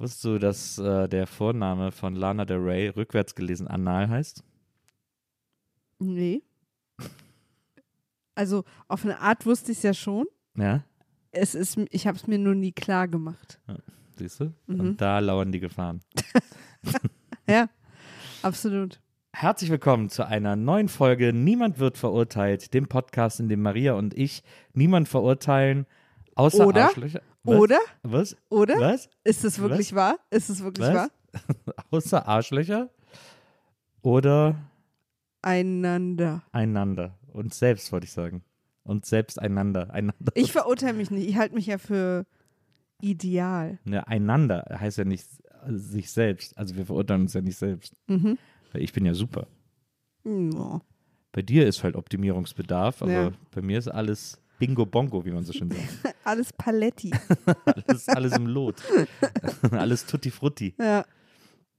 Wusstest du, dass äh, der Vorname von Lana Del Rey rückwärts gelesen Anal heißt? Nee. Also auf eine Art wusste ich es ja schon. Ja, Es ist, ich habe es mir nur nie klar gemacht. siehst du? Mhm. Und da lauern die Gefahren. Ja, absolut. Herzlich willkommen zu einer neuen Folge Niemand wird verurteilt, dem Podcast, in dem Maria und ich niemand verurteilen, außer Oder? Arschlöcher. Was? Oder? Was? Oder? Was? Ist es wirklich wahr? Ist es wirklich Was? wahr? außer Arschlöcher oder Einander. einander. Und selbst, wollte ich sagen. Und selbst einander. Einander. Ich verurteile mich nicht. Ich halte mich ja für ideal. Ne, einander heißt ja nicht sich selbst. Also wir verurteilen uns ja nicht selbst. Mhm. Weil ich bin ja super. Ja. Bei dir ist halt Optimierungsbedarf, aber Ja. bei mir ist alles Bingo Bongo, wie man so schön sagt. Alles Paletti. alles, alles im Lot. alles Tutti Frutti. ja.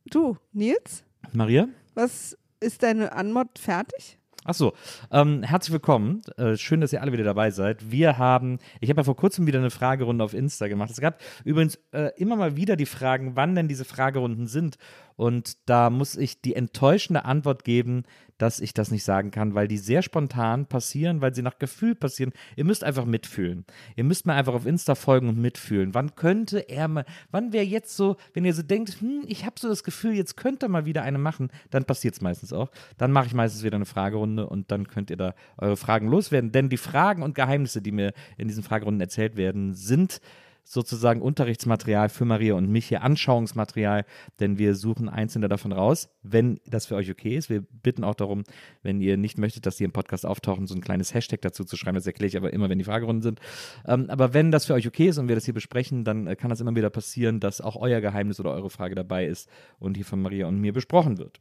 Du, Nils, Maria? was ist deine Anmod fertig? Achso, ähm, herzlich willkommen. Äh, schön, dass ihr alle wieder dabei seid. Wir haben, ich habe ja vor kurzem wieder eine Fragerunde auf Insta gemacht. Es gab übrigens äh, immer mal wieder die Fragen, wann denn diese Fragerunden sind. Und da muss ich die enttäuschende Antwort geben, dass ich das nicht sagen kann, weil die sehr spontan passieren, weil sie nach Gefühl passieren. Ihr müsst einfach mitfühlen. Ihr müsst mir einfach auf Insta folgen und mitfühlen. Wann könnte er mal, wann wäre jetzt so, wenn ihr so denkt, hm, ich habe so das Gefühl, jetzt könnte mal wieder eine machen, dann passiert es meistens auch. Dann mache ich meistens wieder eine Fragerunde und dann könnt ihr da eure Fragen loswerden. Denn die Fragen und Geheimnisse, die mir in diesen Fragerunden erzählt werden, sind sozusagen Unterrichtsmaterial für Maria und mich hier, Anschauungsmaterial, denn wir suchen einzelne davon raus, wenn das für euch okay ist. Wir bitten auch darum, wenn ihr nicht möchtet, dass die im Podcast auftauchen, so ein kleines Hashtag dazu zu schreiben. Das erkläre ich aber immer, wenn die Fragerunden sind. Ähm, aber wenn das für euch okay ist und wir das hier besprechen, dann äh, kann das immer wieder passieren, dass auch euer Geheimnis oder eure Frage dabei ist und hier von Maria und mir besprochen wird.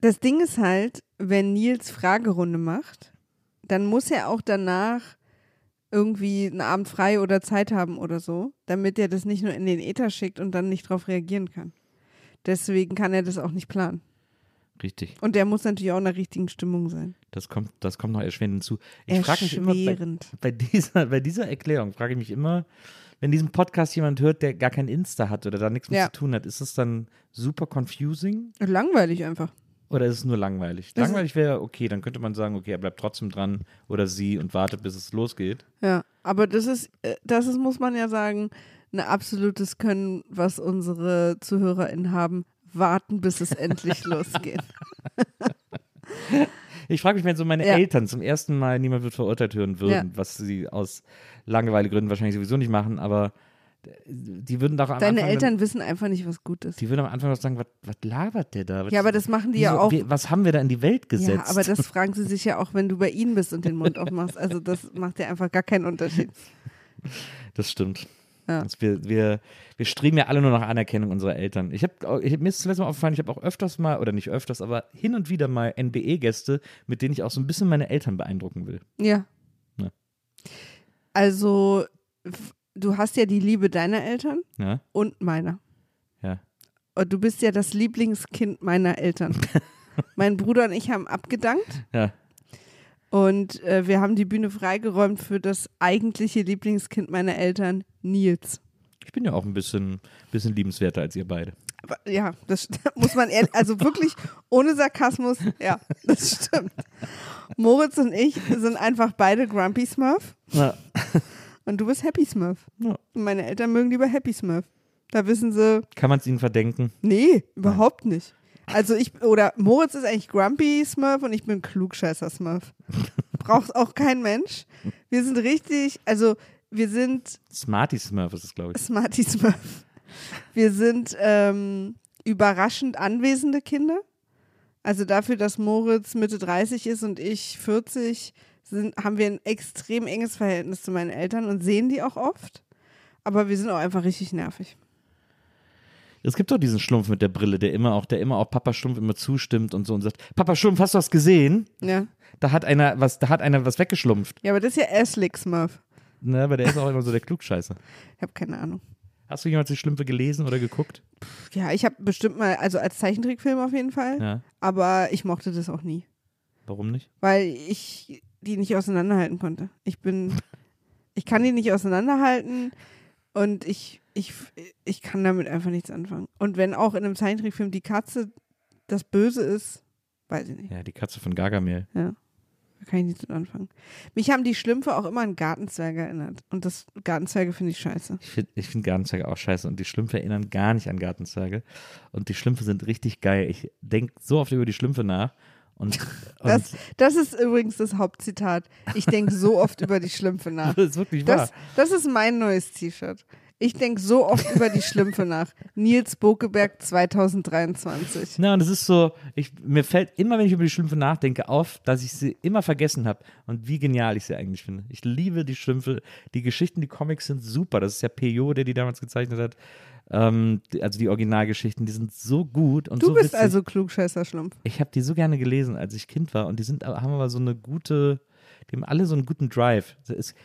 Das Ding ist halt, wenn Nils Fragerunde macht, dann muss er auch danach irgendwie einen Abend frei oder Zeit haben oder so, damit er das nicht nur in den Äther schickt und dann nicht drauf reagieren kann. Deswegen kann er das auch nicht planen. Richtig. Und der muss natürlich auch in der richtigen Stimmung sein. Das kommt, das kommt noch erschwerend hinzu. Ich frage mich immer bei, bei, dieser, bei dieser Erklärung, frage ich mich immer, wenn diesen Podcast jemand hört, der gar kein Insta hat oder da nichts mit Ja. zu tun hat, ist das dann super confusing Langweilig einfach. Oder ist es nur langweilig? Das langweilig wäre okay, dann könnte man sagen, okay, er bleibt trotzdem dran oder sie und wartet, bis es losgeht. Ja, aber das ist, äh, das ist, muss man ja sagen, ein absolutes Können, was unsere ZuhörerInnen haben. Warten, bis es endlich losgeht. Ich frage mich, wenn so meine Ja. Eltern zum ersten Mal niemand wird verurteilt hören würden, Ja. was sie aus Langeweilegründen wahrscheinlich sowieso nicht machen, aber die würden doch am Deine Anfang Eltern wissen einfach nicht, was gut ist. Die würden am Anfang noch sagen, was, was labert der da? Was, Ja, aber das machen die ja wieso- auch. wie- Was haben wir da in die Welt gesetzt? Ja, aber das fragen sie sich ja auch, wenn du bei ihnen bist und den Mund aufmachst. Also das macht ja einfach gar keinen Unterschied. Das stimmt. Ja. Das wir, wir, wir streben ja alle nur nach Anerkennung unserer Eltern. Ich habe ich, mir ist zuletzt mal aufgefallen, ich habe auch öfters mal, oder nicht öfters, aber hin und wieder mal NBE-Gäste, mit denen ich auch so ein bisschen meine Eltern beeindrucken will. Ja. Ja. Also du hast ja die Liebe deiner Eltern Ja, und meiner. ja. Und du bist ja das Lieblingskind meiner Eltern. mein Bruder und ich haben abgedankt Ja. und äh, wir haben die Bühne freigeräumt für das eigentliche Lieblingskind meiner Eltern, Nils. Ich bin ja auch ein bisschen, bisschen liebenswerter als ihr beide. Aber, ja, das muss man ehrlich, also wirklich ohne Sarkasmus, ja, das stimmt. Moritz und ich sind einfach beide Grumpy Smurf Ja. Und du bist Happy Smurf. Ja. Und meine Eltern mögen lieber Happy Smurf. Da wissen sie, Kann man es ihnen verdenken? nee, überhaupt nicht. Also ich, oder Moritz ist eigentlich Grumpy Smurf und ich bin Klugscheißer Smurf. Braucht auch kein Mensch. Wir sind richtig, also wir sind Smarty Smurf ist es, glaube ich. Smarty Smurf. Wir sind ähm, überraschend anwesende Kinder. Also dafür, dass Moritz Mitte 30 ist und ich 40, sind, haben wir ein extrem enges Verhältnis zu meinen Eltern und sehen die auch oft. Aber wir sind auch einfach richtig nervig. Es gibt doch diesen Schlumpf mit der Brille, der immer auch, der immer auch Papa Schlumpf immer zustimmt und so und sagt, Papa Schlumpf, hast du was gesehen? Ja. Da hat einer was, da hat einer was weggeschlumpft. Ja, aber das ist ja Aslick Smurf. Ne, aber der ist auch immer so der Klugscheißer. Ich habe keine Ahnung. Hast du jemals die Schlümpfe gelesen oder geguckt? Ja, ich habe bestimmt mal, also als Zeichentrickfilm auf jeden Fall. Ja. Aber ich mochte das auch nie. Warum nicht? weil ich die nicht auseinanderhalten konnte. Ich bin, ich kann die nicht auseinanderhalten und ich, ich, ich kann damit einfach nichts anfangen. Und wenn auch in einem Zeichentrickfilm die Katze das Böse ist, weiß ich nicht. Ja, die Katze von Gargamel. Ja. Da kann ich nichts mit anfangen. Mich haben die Schlümpfe auch immer an Gartenzwerge erinnert. Und das Gartenzwerge finde ich scheiße. Ich finde ich find Gartenzwerge auch scheiße und die Schlümpfe erinnern gar nicht an Gartenzwerge. Und die Schlümpfe sind richtig geil. Ich denke so oft über die Schlümpfe nach. Und, und Das, das ist übrigens das Hauptzitat. Ich denke so oft über die Schlümpfe nach. das ist wirklich wahr. Das, das ist mein neues T-Shirt. Ich denke so oft über die Schlümpfe nach. Nils Bokeberg 2023. Na, und es ist so, ich, mir fällt immer, wenn ich über die Schlümpfe nachdenke, auf, dass ich sie immer vergessen habe und wie genial ich sie eigentlich finde. Ich liebe die Schlümpfe. Die Geschichten, die Comics sind super. Das ist ja Peyo, der die damals gezeichnet hat. Ähm, also die Originalgeschichten, die sind so gut und Du so bist witzig. also klugscheißer Schlumpf. Ich habe die so gerne gelesen, als ich Kind war und die sind, haben aber so eine gute, die haben alle so einen guten Drive.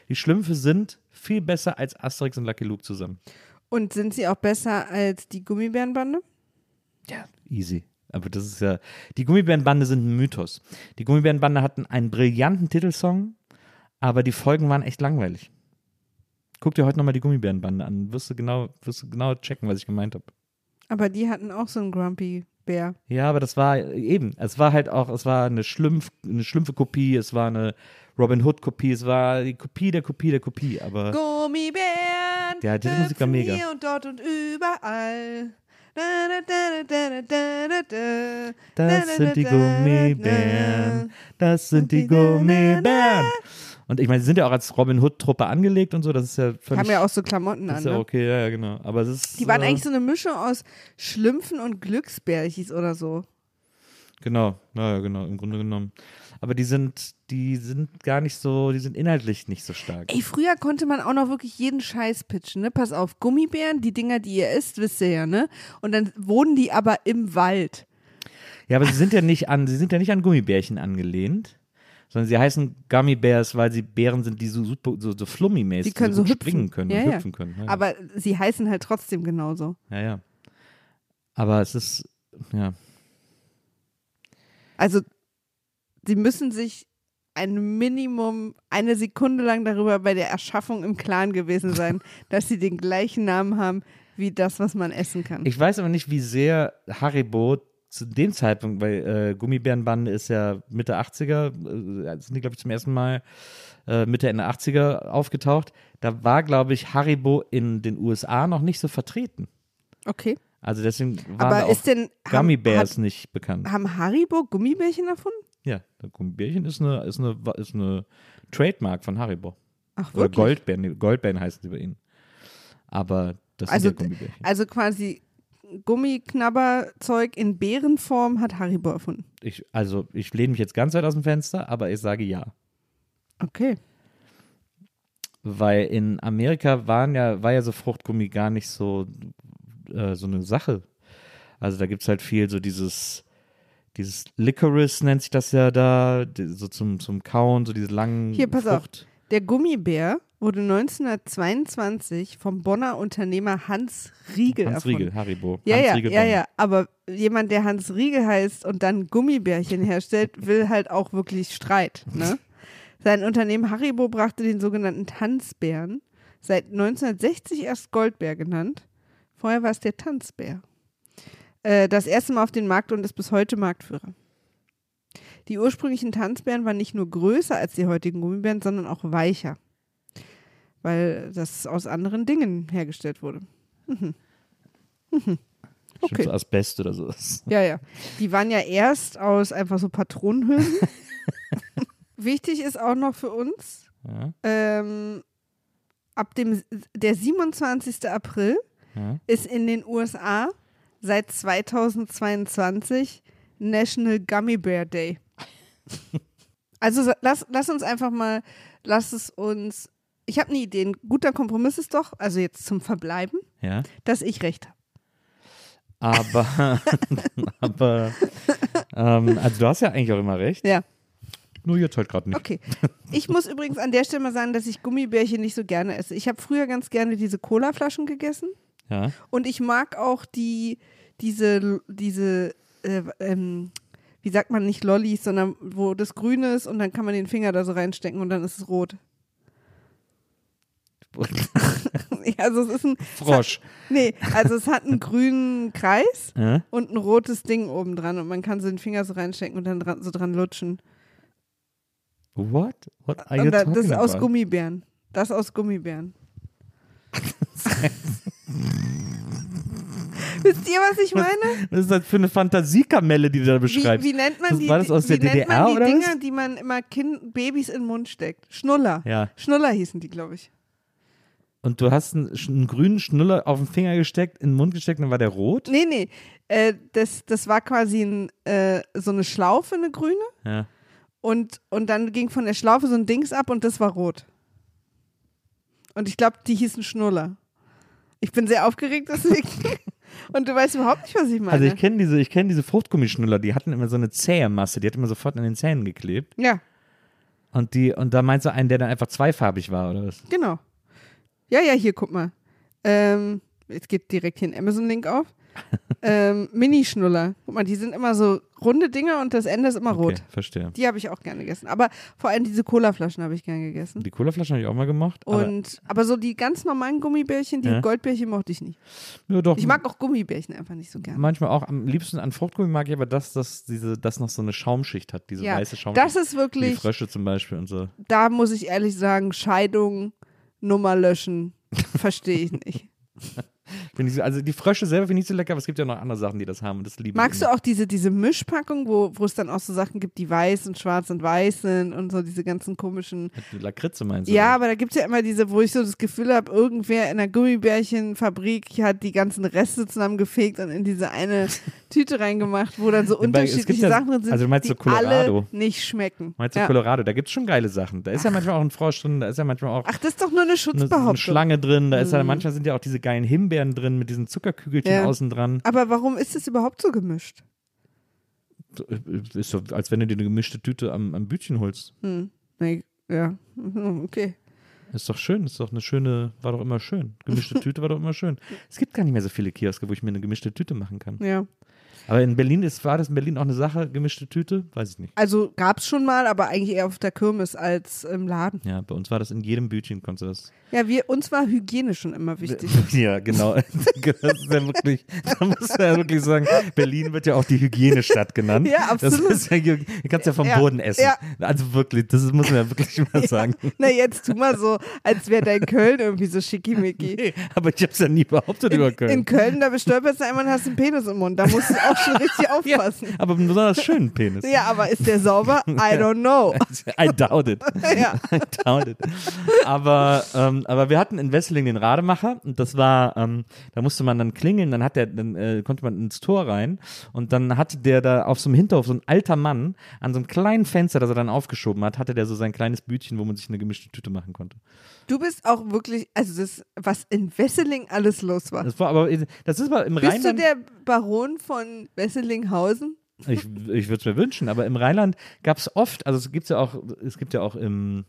Die Schlümpfe sind viel besser als Asterix und Lucky Luke zusammen. Und sind sie auch besser als die Gummibärenbande? Ja, easy. Aber das ist ja, die Gummibärenbande sind ein Mythos. Die Gummibärenbande hatten einen brillanten Titelsong, aber die Folgen waren echt langweilig. Guck dir heute nochmal die Gummibärenbande an, wirst du genau, wirst du genau checken, was ich gemeint habe. Aber die hatten auch so einen Grumpy Bär. Ja, aber das war eben, es war halt auch, es war eine Schlumpf, eine Schlumpfe-Kopie, es war eine Robin Hood-Kopie, es war die Kopie der Kopie der Kopie, aber Gummibären. Ja, diese Musik war mega. Hier und dort und überall. Da, da, da, da, da, da, da, da. das sind die Gummibären, das sind die Gummibären. Und ich meine, sie sind ja auch als Robin Hood-Truppe angelegt und so, das ist ja völlig haben ja auch so Klamotten an. ist ja Ne? okay, ja, ja, genau. Aber es ist. Die waren äh, eigentlich so eine Mischung aus Schlümpfen und Glücksbärchis oder so. Genau, naja, genau, im Grunde genommen. Aber die sind, die sind gar nicht so, die sind inhaltlich nicht so stark. Ey, früher konnte man auch noch wirklich jeden Scheiß pitchen, ne? Pass auf, Gummibären, die Dinger, die ihr isst, wisst ihr ja, ne? Und dann wohnen die aber im Wald. Ja, aber sie sind ja nicht an, sie sind ja nicht an Gummibärchen angelehnt, sondern sie heißen Gummy Bears, weil sie Bären sind, die so super, so, so flummi-mäßig Die können so hüpfen. springen können Ja, und ja. hüpfen können. Ja, Aber sie heißen halt trotzdem genauso. ja, ja. Aber es ist, ja. Also, sie müssen sich ein Minimum eine Sekunde lang darüber bei der Erschaffung im Klaren gewesen sein, dass sie den gleichen Namen haben wie das, was man essen kann. Ich weiß aber nicht, wie sehr Haribo zu dem Zeitpunkt, weil äh, Gummibärenbande ist ja Mitte 80er, äh, sind die, glaube ich, zum ersten Mal äh, Mitte, Ende 80er aufgetaucht. Da war, glaube ich, Haribo in den USA noch nicht so vertreten. okay. Also deswegen waren Aber da auch ist denn. Gummy haben, hat, nicht bekannt. haben Haribo Gummibärchen erfunden? Ja, Gummibärchen ist eine, ist eine, ist eine Trademark von Haribo. Ach, Oder wirklich? Goldbären, nee, Goldbären heißen sie bei ihnen. Aber das Also, sind ja Gummibärchen. also quasi Gummiknabberzeug in Bärenform hat Haribo erfunden. Ich, also ich lehne mich jetzt ganz weit aus dem Fenster, aber ich sage ja. Okay. Weil in Amerika waren ja, war ja so Fruchtgummi gar nicht so, äh, so eine Sache. Also da gibt es halt viel so dieses, dieses Licorice nennt sich das ja da, so zum, zum Kauen, so diese langen Hier, pass auf. Frucht. Der Gummibär wurde 1922 vom Bonner Unternehmer Hans Riegel Hans erfunden. Riegel, Haribo. Ja, Hans ja, Riegel ja, ja. Aber jemand, der Hans Riegel heißt und dann Gummibärchen herstellt, will halt auch wirklich Streit. Ne? Sein Unternehmen Haribo brachte den sogenannten Tanzbären, seit 1960 erst Goldbär genannt. Vorher war es der Tanzbär. Äh, das erste Mal auf den Markt und ist bis heute Marktführer. Die ursprünglichen Tanzbären waren nicht nur größer als die heutigen Gummibären, sondern auch weicher, weil das aus anderen Dingen hergestellt wurde. Bestimmt Okay. so Asbest oder sowas. Ja, ja. Die waren ja erst aus einfach so Patronenhülsen. Wichtig ist auch noch für uns, Ja, ähm, ab dem der 27. April ja. ist in den USA seit 2022 National Gummy Bear Day. Also lass, lass uns einfach mal, lass es uns. Ich habe eine Idee. Ein guter Kompromiss ist doch, also jetzt zum Verbleiben, ja. dass ich recht habe. Aber, aber, ähm, also du hast ja eigentlich auch immer recht. Ja. Nur jetzt halt gerade nicht. Okay. Ich muss übrigens an der Stelle mal sagen, dass ich Gummibärchen nicht so gerne esse. Ich habe früher ganz gerne diese Colaflaschen gegessen Ja. und ich mag auch die, diese, diese, äh, ähm, wie sagt man nicht Lollis, sondern wo das grün ist und dann kann man den Finger da so reinstecken und dann ist es rot. Also es ist ein Frosch. Nee, also es hat einen grünen Kreis Ja? und ein rotes Ding oben dran und man kann so den Finger so reinstecken und dann dran, so dran lutschen. What? What are you Und da, das ist aus? Gummibären. Das aus Gummibären. Wisst ihr, was ich meine? Was ist das für eine Fantasiekamelle, die du da Wie, beschreibst? wie nennt man Das- die, war das aus wie der nennt DDR man die oder was? Dinger, die man immer kind, Babys in den Mund steckt? Schnuller. Ja. Schnuller hießen die, glaube ich. Und du hast einen, einen grünen Schnuller auf den Finger gesteckt, in den Mund gesteckt, dann war der rot? Nee, nee. Äh, das, das war quasi ein, äh, so eine Schlaufe, eine grüne. Ja. Und, und dann ging von der Schlaufe so ein Dings ab und das war rot. Und ich glaube, die hießen Schnuller. Ich bin sehr aufgeregt deswegen. und du weißt überhaupt nicht, was ich meine. Also ich kenne diese, ich kenne diese Fruchtgummischnuller, die hatten immer so eine zähe Masse, die hat immer sofort an den Zähnen geklebt. ja, Und die, und da meinst du einen, der dann einfach zweifarbig war, oder was? genau. Ja, ja, hier, guck mal. Ähm, jetzt geht direkt hier ein Amazon-Link auf. ähm, Mini-Schnuller. Guck mal, die sind immer so runde Dinger und das Ende ist immer rot. Okay, verstehe. Die habe ich auch gerne gegessen. Aber vor allem diese Colaflaschen habe ich gerne gegessen. Die Colaflaschen habe ich auch mal gemacht. Und, aber, so die ganz normalen Gummibärchen, die Ja. Goldbärchen mochte ich nicht. aber, ja, doch, Ich mag auch Gummibärchen einfach nicht so gerne. manchmal auch am liebsten an Fruchtgummi mag ich aber das, dass diese, das noch so eine Schaumschicht hat, diese Ja, weiße Schaumschicht. das ist wirklich, Frösche zum Beispiel und so. da muss ich ehrlich sagen, Scheidung, Nummer löschen, verstehe ich nicht. So, also die Frösche selber finde ich so lecker, aber es gibt ja noch andere Sachen, die das haben und das liebe Magst ich. du auch diese, diese Mischpackung, wo, wo es dann auch so Sachen gibt, die weiß und schwarz und weiß sind und so diese ganzen komischen. auch. Lakritze meinst du? Ja, aber da gibt es ja immer diese, wo ich so das Gefühl habe, irgendwer in der Gummibärchenfabrik hat die ganzen Reste zusammengefegt und in diese eine Tüte reingemacht, wo dann so unterschiedliche ja- Sachen drin sind, also du meinst die so Colorado? alle nicht schmecken. Meinst du ja. Colorado? Da gibt es schon geile Sachen. Da ist ja manchmal auch ein Frosch drin, da ist ja manchmal auch Ach, das ist doch nur eine eine, eine Schutzbehauptung. Schlange drin, da ist ja Mhm. manchmal sind ja auch diese geilen Himbeeren drin mit diesen Zuckerkügelchen Ja. außen dran. Aber warum ist es überhaupt so gemischt? Ist so, als wenn du dir eine gemischte Tüte am, am Bütchen holst. Hm. Nee, ja, Mhm, okay. Ist doch schön, ist doch eine schöne, war doch immer schön. Gemischte Tüte war doch immer schön. Es gibt gar nicht mehr so viele Kioske, wo ich mir eine gemischte Tüte machen kann. Ja. Aber in Berlin ist, war das in Berlin auch eine Sache, gemischte Tüte? Weiß ich nicht. Also gab es schon mal, aber eigentlich eher auf der Kirmes als im Laden. Ja, bei uns war das in jedem Bütchen, konntest du das. Ja, wir, uns war Hygiene schon immer wichtig. Ja, genau. Das ist ja wirklich, da muss man ja wirklich sagen, Berlin wird ja auch die Hygienestadt genannt. Ja, absolut. Das ist ja, du kannst ja vom Ja, Boden essen. ja. Also wirklich, das muss man ja wirklich mal sagen. Na, jetzt tu mal so, als wäre dein Köln irgendwie so schickimicki. Nee, aber ich habe es ja nie behauptet über In, Köln. in Köln, da bestolperst du einmal und hast einen Penis im Mund. Da musst du auch schon richtig aufpassen. aber einen besonders schönen Penis. Ja, aber ist der sauber? I don't know. I doubt it. Ja. I doubt it. Aber, ähm, aber wir hatten in Wesseling den Rademacher und das war, ähm, da musste man dann klingeln, dann hat der, dann äh, konnte man ins Tor rein und dann hatte der da auf so einem Hinterhof, so ein alter Mann, an so einem kleinen Fenster, das er dann aufgeschoben hat, hatte der so sein kleines Bütchen, wo man sich eine gemischte Tüte machen konnte. Du bist auch wirklich, also das, was in Wesseling alles los war. Das war aber, das ist aber im Bist du Rheinland. der Baron von Wesselinghausen? Ich, ich würde es mir wünschen, aber im Rheinland gab es oft, also es gibt ja auch, es gibt ja auch im,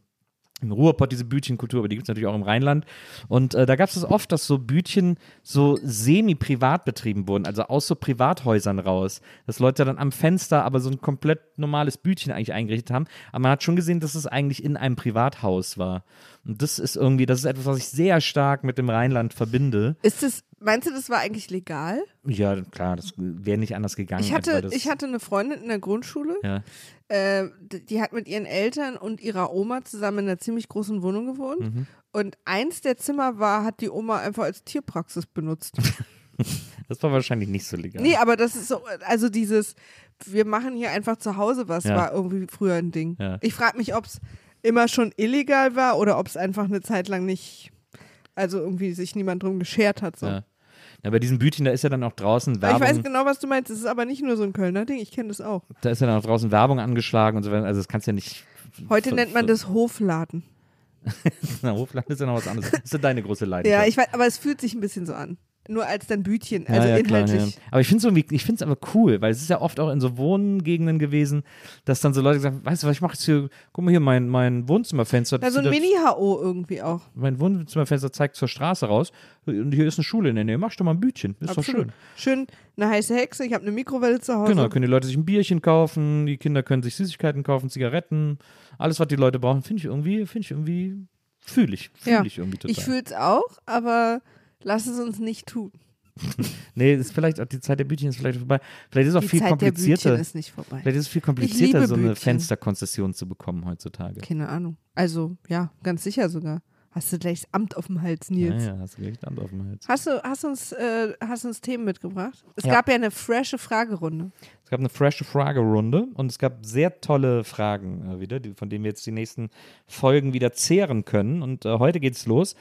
im Ruhrpott diese Bütchenkultur, aber die gibt es natürlich auch im Rheinland. Und äh, da gab es es oft, dass so Bütchen so semi-privat betrieben wurden, also aus so Privathäusern raus. Dass Leute dann am Fenster aber so ein komplett normales Bütchen eigentlich eingerichtet haben. Aber man hat schon gesehen, dass es eigentlich in einem Privathaus war. Und das ist irgendwie, das ist etwas, was ich sehr stark mit dem Rheinland verbinde. Ist es, meinst du, das war eigentlich legal? Ja, klar, das wäre nicht anders gegangen. Ich hatte, ich hatte eine Freundin in der Grundschule, ja. äh, die hat mit ihren Eltern und ihrer Oma zusammen in einer ziemlich großen Wohnung gewohnt. Mhm. Und eins der Zimmer war, hat die Oma einfach als Tierpraxis benutzt. Das war wahrscheinlich nicht so legal. Nee, aber das ist so, also dieses, wir machen hier einfach zu Hause was, Ja. war irgendwie früher ein Ding. Ja. Ich frage mich, ob es immer schon illegal war oder ob es einfach eine Zeit lang nicht, also irgendwie sich niemand drum geschert hat. So. Ja. Ja, bei diesen Bütchen, da ist ja dann auch draußen Aber ich weiß Werbung, genau, was du meinst. Es ist aber nicht nur so ein Kölner Ding, ich kenne das auch. da ist ja dann auch draußen Werbung angeschlagen und so weiter. Also das kannst du ja nicht. Heute nennt man das Hofladen. Na, Hofland ist ja noch was anderes. Das ist ja deine große Ja, Leidenschaft. ich weiß, aber es fühlt sich ein bisschen so an. Nur als dann Bütchen, Ja, also ja, klar, inhaltlich. ja. Aber ich finde es irgendwie, ich finde es aber cool, weil es ist ja oft auch in so Wohngegenden gewesen, dass dann so Leute sagen, weißt du was, ich mache jetzt hier, guck mal hier, mein, mein Wohnzimmerfenster. Ja, so ein Mini-HO irgendwie auch. Mein Wohnzimmerfenster zeigt zur Straße raus und hier ist eine Schule in der Nähe. Mach doch mal ein Bütchen, ist doch Absolut. schön. Schön eine heiße Hexe, ich habe eine Mikrowelle zu Hause. Genau, können die Leute sich ein Bierchen kaufen, die Kinder können sich Süßigkeiten kaufen, Zigaretten, alles, was die Leute brauchen, finde ich irgendwie, finde ich irgendwie, fühle ich, fühle Ja, ich irgendwie total. Ich fühle es auch, aber lass es uns nicht tun. nee, ist vielleicht die Zeit der Bütchen ist vielleicht vorbei. Vielleicht ist es auch Die viel Zeit der komplizierter. Bütchen ist nicht vorbei. Vielleicht ist es viel komplizierter, so eine Bütchen. Fensterkonzession zu bekommen heutzutage. Keine Ahnung. Also, ja, ganz sicher sogar. Hast du gleich das Amt auf dem Hals, Ja, Nils. ja, hast du gleich Hand auf dem Hals. Hast du hast uns, äh, hast uns Themen mitgebracht? Es Ja. gab ja eine frische Fragerunde. Es gab eine frische Fragerunde und es gab sehr tolle Fragen äh, wieder, die, von denen wir jetzt die nächsten Folgen wieder zehren können. Und äh, heute geht's los.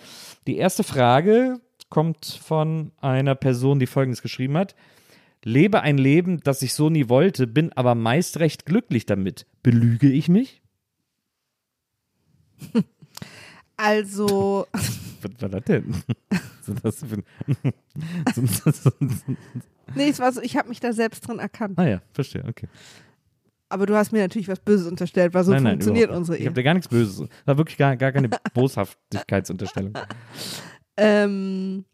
Die erste Frage kommt von einer Person, die folgendes geschrieben hat. Lebe ein Leben, das ich so nie wollte, bin aber meist recht glücklich damit. Belüge ich mich? Also, Was war das denn? Ist das für nee, es war so, ich habe mich da selbst drin erkannt. ah ja, verstehe, okay. Aber du hast mir natürlich was Böses unterstellt, weil so nein, nein, funktioniert unsere Ich Ehe. habe dir gar nichts Böses. Das war wirklich gar, gar keine Boshaftigkeitsunterstellung. Ähm,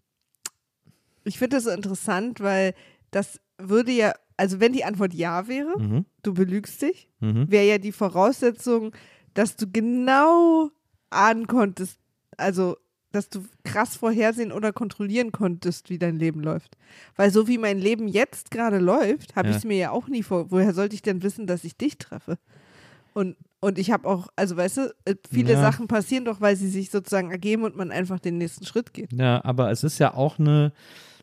ich finde das so interessant, weil das würde ja, also wenn die Antwort ja wäre, Mhm. du belügst dich, Mhm. wäre ja die Voraussetzung, dass du genau ahnen konntest, also dass du krass vorhersehen oder kontrollieren konntest, wie dein Leben läuft. Weil so wie mein Leben jetzt gerade läuft, habe Ja. ich es mir ja auch nie vor. Woher sollte ich denn wissen, dass ich dich treffe? Und, und ich habe auch, also weißt du, äh, viele Ja. Sachen passieren doch, weil sie sich sozusagen ergeben und man einfach den nächsten Schritt geht. Ja, aber es ist ja auch eine,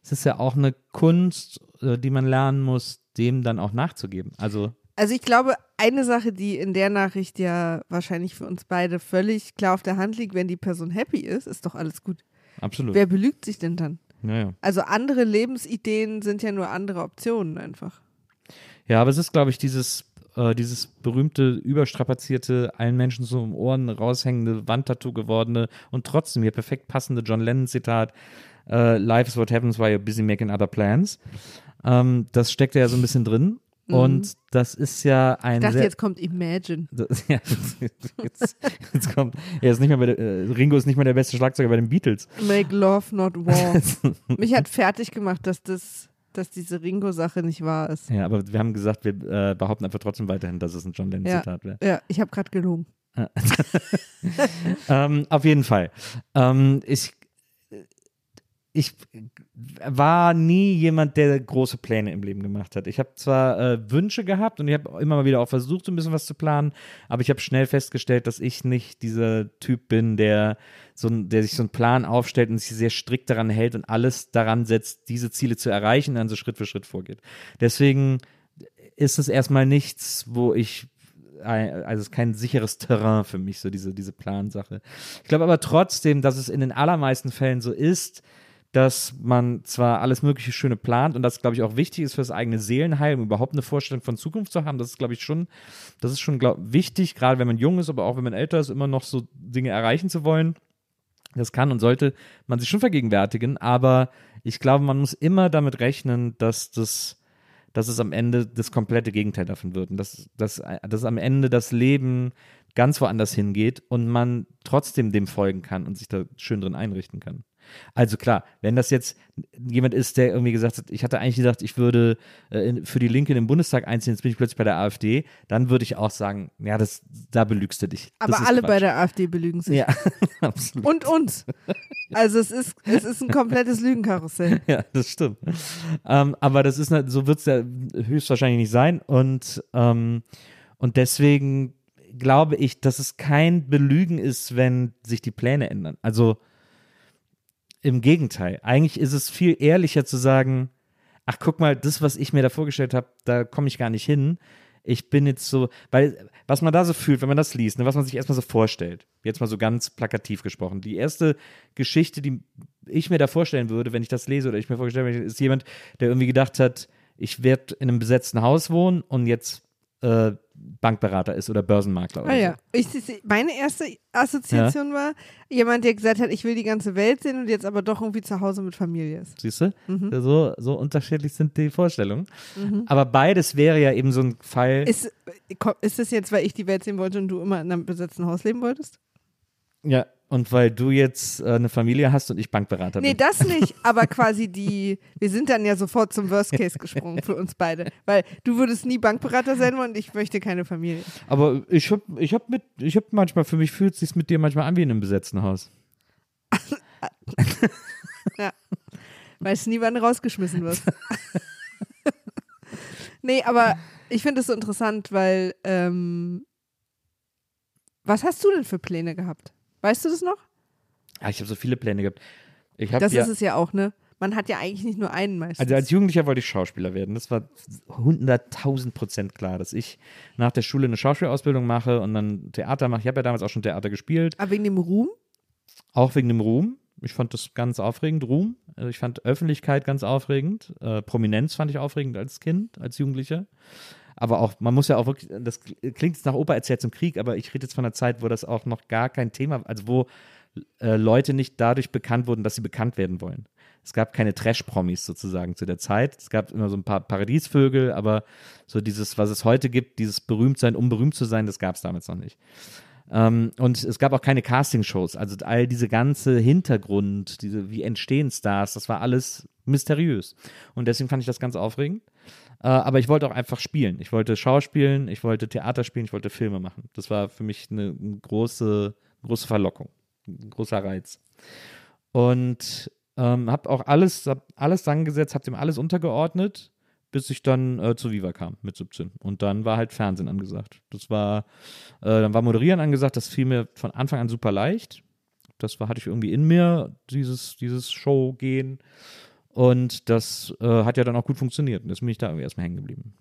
es ist ja auch eine Kunst, äh, die man lernen muss, dem dann auch nachzugeben. Also, Also ich glaube, eine Sache, die in der Nachricht ja wahrscheinlich für uns beide völlig klar auf der Hand liegt, wenn die Person happy ist, ist doch alles gut. absolut. Wer belügt sich denn dann? ja, ja. Also andere Lebensideen sind ja nur andere Optionen einfach. ja, aber es ist, glaube ich, dieses, äh, dieses berühmte, überstrapazierte, allen Menschen so um Ohren raushängende, Wandtattoo gewordene und trotzdem hier perfekt passende John Lennon-Zitat: äh, Life is what happens while you're busy making other plans. Ähm, das steckt ja so ein bisschen drin. Und das ist ja ein Ich dachte, sehr, jetzt kommt Imagine. Das, ja, jetzt, jetzt kommt, er ist nicht mehr der, äh, Ringo ist nicht mehr der beste Schlagzeuger bei den Beatles. Make love, not war. Mich hat fertig gemacht, dass das, dass diese Ringo-Sache nicht wahr ist. Ja, aber wir haben gesagt, wir äh, behaupten einfach trotzdem weiterhin, dass es ein John Lennon-Zitat wäre. Ja, ich habe gerade gelogen. Ähm, auf jeden Fall. Ähm, ich, ich war nie jemand, der große Pläne im Leben gemacht hat. Ich habe zwar äh, Wünsche gehabt und ich habe immer mal wieder auch versucht, so ein bisschen was zu planen, aber ich habe schnell festgestellt, dass ich nicht dieser Typ bin, der, so der sich so einen Plan aufstellt und sich sehr strikt daran hält und alles daran setzt, diese Ziele zu erreichen und dann so Schritt für Schritt vorgeht. Deswegen ist es erstmal nichts, wo ich also es ist kein sicheres Terrain für mich, so diese, diese Plansache. Ich glaube aber trotzdem, dass es in den allermeisten Fällen so ist, dass man zwar alles mögliche Schöne plant und das, glaube ich, auch wichtig ist für das eigene Seelenheil, um überhaupt eine Vorstellung von Zukunft zu haben. Das ist, glaube ich, schon, das ist schon glaub, wichtig, gerade wenn man jung ist, aber auch wenn man älter ist, immer noch so Dinge erreichen zu wollen. Das kann und sollte man sich schon vergegenwärtigen, aber ich glaube, man muss immer damit rechnen, dass das dass es am Ende das komplette Gegenteil davon wird. Und dass, dass, dass am Ende das Leben ganz woanders hingeht und man trotzdem dem folgen kann und sich da schön drin einrichten kann. Also klar, wenn das jetzt jemand ist, der irgendwie gesagt hat, ich hatte eigentlich gedacht, ich würde äh, für die Linke in den Bundestag einziehen, jetzt bin ich plötzlich bei der AfD, dann würde ich auch sagen, ja, das, da belügst du dich. Das Aber alle Quatsch. bei der AfD belügen sich. Ja, absolut. Und uns. Also es ist, es ist ein komplettes Lügenkarussell. Ja, das stimmt. Ähm, aber das ist, so wird es ja höchstwahrscheinlich nicht sein. Und, ähm, und deswegen glaube ich, dass es kein Belügen ist, wenn sich die Pläne ändern. Also im Gegenteil. Eigentlich ist es viel ehrlicher zu sagen, ach guck mal, das, was ich mir da vorgestellt habe, da komme ich gar nicht hin. Ich bin jetzt so, weil was man da so fühlt, wenn man das liest, ne, was man sich erstmal so vorstellt, jetzt mal so ganz plakativ gesprochen, die erste Geschichte, die ich mir da vorstellen würde, wenn ich das lese oder ich mir vorgestellt habe, ist jemand, der irgendwie gedacht hat, ich werde in einem besetzten Haus wohnen und jetzt äh, Bankberater ist oder Börsenmakler oder Ah ja. so. Ich, meine erste Assoziation war jemand, der gesagt hat, ich will die ganze Welt sehen und jetzt aber doch irgendwie zu Hause mit Familie ist. Siehst du? Mhm. So, so unterschiedlich sind die Vorstellungen. Aber beides wäre ja eben so ein Fall. Ist, komm, ist das jetzt, weil ich die Welt sehen wollte und du immer in einem besetzten Haus leben wolltest? ja, und weil du jetzt äh, eine Familie hast und ich Bankberater Nee, bin. das nicht, aber quasi die, wir sind dann ja sofort zum Worst Case gesprungen für uns beide, weil du würdest nie Bankberater sein und ich möchte keine Familie. Aber ich hab, ich hab mit, ich hab manchmal, für mich fühlt es sich mit dir manchmal an wie in einem besetzten Haus. Weißt nie, wann du rausgeschmissen wirst. nee, aber ich finde es so interessant, weil, ähm, was hast du denn für Pläne gehabt? Weißt du das noch? Ah, ich habe so viele Pläne gehabt. Ich hab Das ja, ist es ja auch, ne? Man hat ja eigentlich nicht nur einen meistens. also als Jugendlicher wollte ich Schauspieler werden. Das war hunderttausend Prozent klar, dass ich nach der Schule eine Schauspielausbildung mache und dann Theater mache. Ich habe ja damals auch schon Theater gespielt. aber wegen dem Ruhm? Auch wegen dem Ruhm. Ich fand das ganz aufregend, Ruhm. Also ich fand Öffentlichkeit ganz aufregend. Äh, Prominenz fand ich aufregend als Kind, als Jugendlicher. Aber auch, man muss ja auch wirklich, das klingt jetzt nach Opa erzählt zum Krieg, aber ich rede jetzt von einer Zeit, wo das auch noch gar kein Thema, also wo äh, Leute nicht dadurch bekannt wurden, dass sie bekannt werden wollen. Es gab keine Trash-Promis sozusagen zu der Zeit. Es gab immer so ein paar Paradiesvögel, aber so dieses, was es heute gibt, dieses Berühmtsein, um berühmt zu sein, das gab es damals noch nicht. Ähm, und es gab auch keine Castingshows. Also all diese ganze Hintergrund, diese, wie entstehen Stars, das war alles mysteriös. Und deswegen fand ich das ganz aufregend. Äh, aber ich wollte auch einfach spielen. Ich wollte Schauspielen, ich wollte Theater spielen, ich wollte Filme machen. Das war für mich eine, große, große Verlockung, ein großer Reiz. Und ähm, habe auch alles, hab alles dran gesetzt, habe dem alles untergeordnet, bis ich dann äh, zu Viva kam mit 17. Und dann war halt Fernsehen angesagt. Das war, äh, dann war Moderieren angesagt, das fiel mir von Anfang an super leicht. Das war, hatte ich irgendwie in mir, dieses, dieses Show-Gehen. Und das äh, hat ja dann auch gut funktioniert. Und deswegen bin ich da irgendwie erstmal hängen geblieben.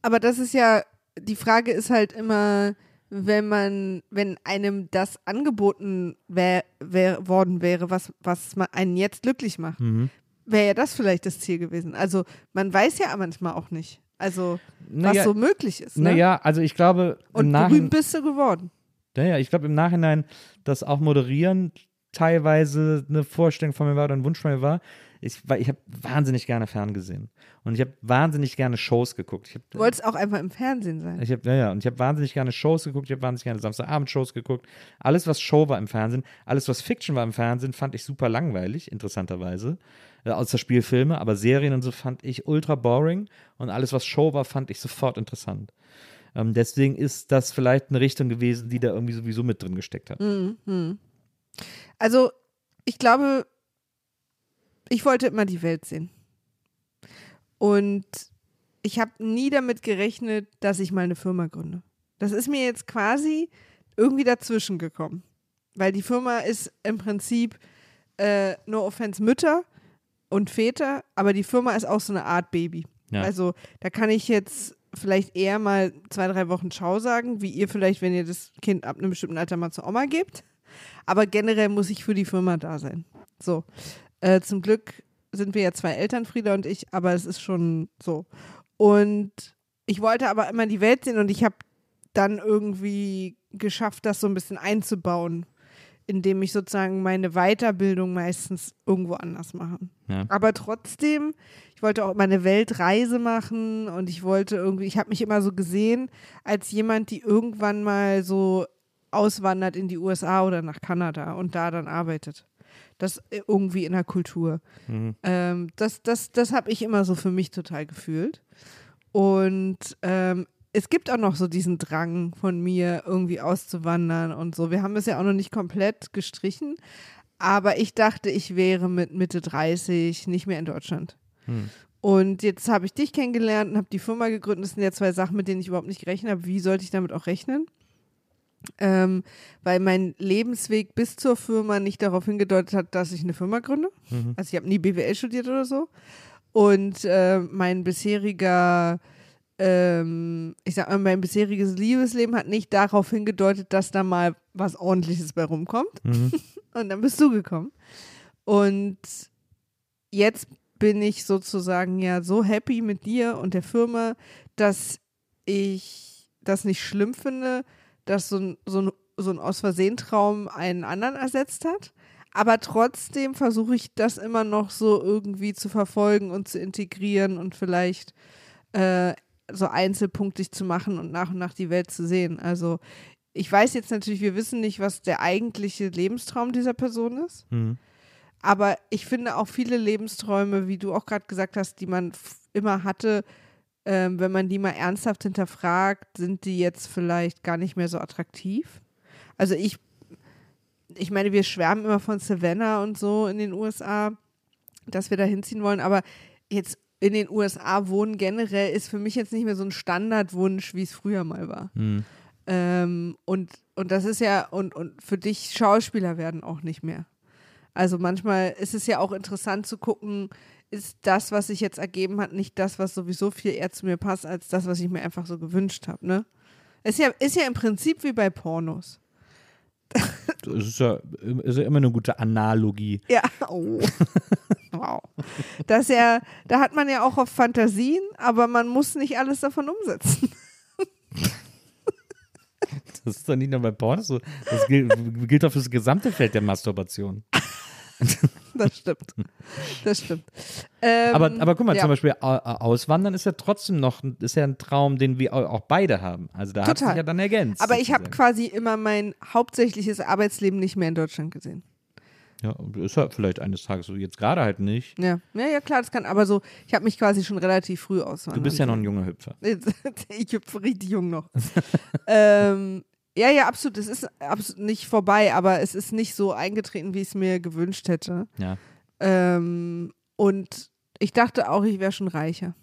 Aber das ist ja, die Frage ist halt immer, wenn man, wenn einem das angeboten wär, wär, worden wäre, was, was ma- einen jetzt glücklich macht, Mhm. Wäre ja das vielleicht das Ziel gewesen. Also man weiß ja manchmal auch nicht, also was Naja, so möglich ist. Ne? naja, also ich glaube, Und Nachhinein, berühmt bist du geworden. naja, ich glaube im Nachhinein, dass auch Moderieren teilweise eine Vorstellung von mir war oder ein Wunsch von mir war. Ich, ich habe wahnsinnig gerne ferngesehen. Und ich habe wahnsinnig gerne Shows geguckt. Ich hab, Du wolltest auch einfach im Fernsehen sein. Ich habe ja, ja, und ich habe wahnsinnig gerne Shows geguckt, ich habe wahnsinnig gerne Samstagabend-Shows geguckt. Alles, was Show war im Fernsehen, alles, was Fiction war im Fernsehen, fand ich super langweilig, interessanterweise. Äh, außer Spielfilme, aber Serien und so fand ich ultra boring. Und alles, was Show war, fand ich sofort interessant. Ähm, deswegen ist das vielleicht eine Richtung gewesen, die da irgendwie sowieso mit drin gesteckt hat. Mhm. Also ich glaube, ich wollte immer die Welt sehen. Und ich habe nie damit gerechnet, dass ich mal eine Firma gründe. Das ist mir jetzt quasi irgendwie dazwischen gekommen. Weil die Firma ist im Prinzip, äh, no offense, Mütter und Väter, aber die Firma ist auch so eine Art Baby. Ja. Also da kann ich jetzt vielleicht eher mal zwei, drei Wochen Schau sagen, wie ihr vielleicht, wenn ihr das Kind ab einem bestimmten Alter mal zur Oma gebt. Aber generell muss ich für die Firma da sein. So. Äh, zum Glück sind wir ja zwei Eltern, Frieda und ich, aber es ist schon so. Und ich wollte aber immer die Welt sehen und ich habe dann irgendwie geschafft, das so ein bisschen einzubauen indem ich sozusagen meine Weiterbildung meistens irgendwo anders mache. Ja. Aber trotzdem, ich wollte auch immer eine Weltreise machen und ich wollte irgendwie, ich habe mich immer so gesehen als jemand, die irgendwann mal so auswandert in die USA oder nach Kanada und da dann arbeitet. Das äh, irgendwie in der Kultur. Mhm. Ähm, das das, das habe ich immer so für mich total gefühlt. Und ähm, es gibt auch noch so diesen Drang von mir, irgendwie auszuwandern und so. Wir haben es ja auch noch nicht komplett gestrichen, aber ich dachte, ich wäre mit Mitte 30 nicht mehr in Deutschland. Hm. Und jetzt habe ich dich kennengelernt und habe die Firma gegründet. Das sind ja zwei Sachen, mit denen ich überhaupt nicht gerechnet habe. Wie sollte ich damit auch rechnen? Ähm, weil mein Lebensweg bis zur Firma nicht darauf hingedeutet hat, dass ich eine Firma gründe. Mhm. Also ich habe nie BWL studiert oder so. Und äh, mein bisheriger, ähm, ich sag mal, mein bisheriges Liebesleben hat nicht darauf hingedeutet, dass da mal was Ordentliches bei rumkommt. Mhm. Und dann bist du gekommen. Und jetzt bin ich sozusagen ja so happy mit dir und der Firma, dass ich das nicht schlimm finde, dass so ein, so ein, so ein Aus Versehen Traum einen anderen ersetzt hat. Aber trotzdem versuche ich das immer noch so irgendwie zu verfolgen und zu integrieren und vielleicht äh, so einzelpunktig zu machen und nach und nach die Welt zu sehen. Also ich weiß jetzt natürlich, wir wissen nicht, was der eigentliche Lebenstraum dieser Person ist. Mhm. Aber ich finde auch viele Lebensträume, wie du auch gerade gesagt hast, die man immer hatte, ähm, wenn man die mal ernsthaft hinterfragt, sind die jetzt vielleicht gar nicht mehr so attraktiv. Also ich, ich meine, wir schwärmen immer von Savannah und so in den USA, dass wir da hinziehen wollen, aber jetzt in den USA wohnen generell ist für mich jetzt nicht mehr so ein Standardwunsch, wie es früher mal war. Mhm. Ähm, und, und das ist ja, und, und für dich Schauspieler werden auch nicht mehr. Also manchmal ist es ja auch interessant zu gucken, ist das, was sich jetzt ergeben hat, nicht das, was sowieso viel eher zu mir passt, als das, was ich mir einfach so gewünscht habe, ne? Ist ja, ist ja im Prinzip wie bei Pornos. Das ist ja, ist ja immer eine gute Analogie. Ja, oh. wow. Das ja, da hat man ja auch auf Fantasien, aber man muss nicht alles davon umsetzen. Das ist doch nicht nur bei Pornos so. Das gilt, gilt doch für das gesamte Feld der Masturbation. Das stimmt. Das stimmt. Ähm, Aber, aber guck mal, ja. zum Beispiel Au- Auswandern ist ja trotzdem noch, ein- ist ja ein Traum, den wir au- auch beide haben. Also da hat Total. sich ja dann ergänzt. Aber ich habe quasi immer mein hauptsächliches Arbeitsleben nicht mehr in Deutschland gesehen. Ja, ist ja vielleicht eines Tages so, jetzt gerade halt nicht. Ja, ja, ja klar, das kann, aber so, ich habe mich quasi schon relativ früh auswandern. Du bist ja noch ein junger Hüpfer. ich hüpfe richtig jung noch. ähm, ja, ja, absolut. Es ist absolut nicht vorbei, aber es ist nicht so eingetreten, wie ich es mir gewünscht hätte. Ja. Ähm, und ich dachte auch, ich wäre schon reicher.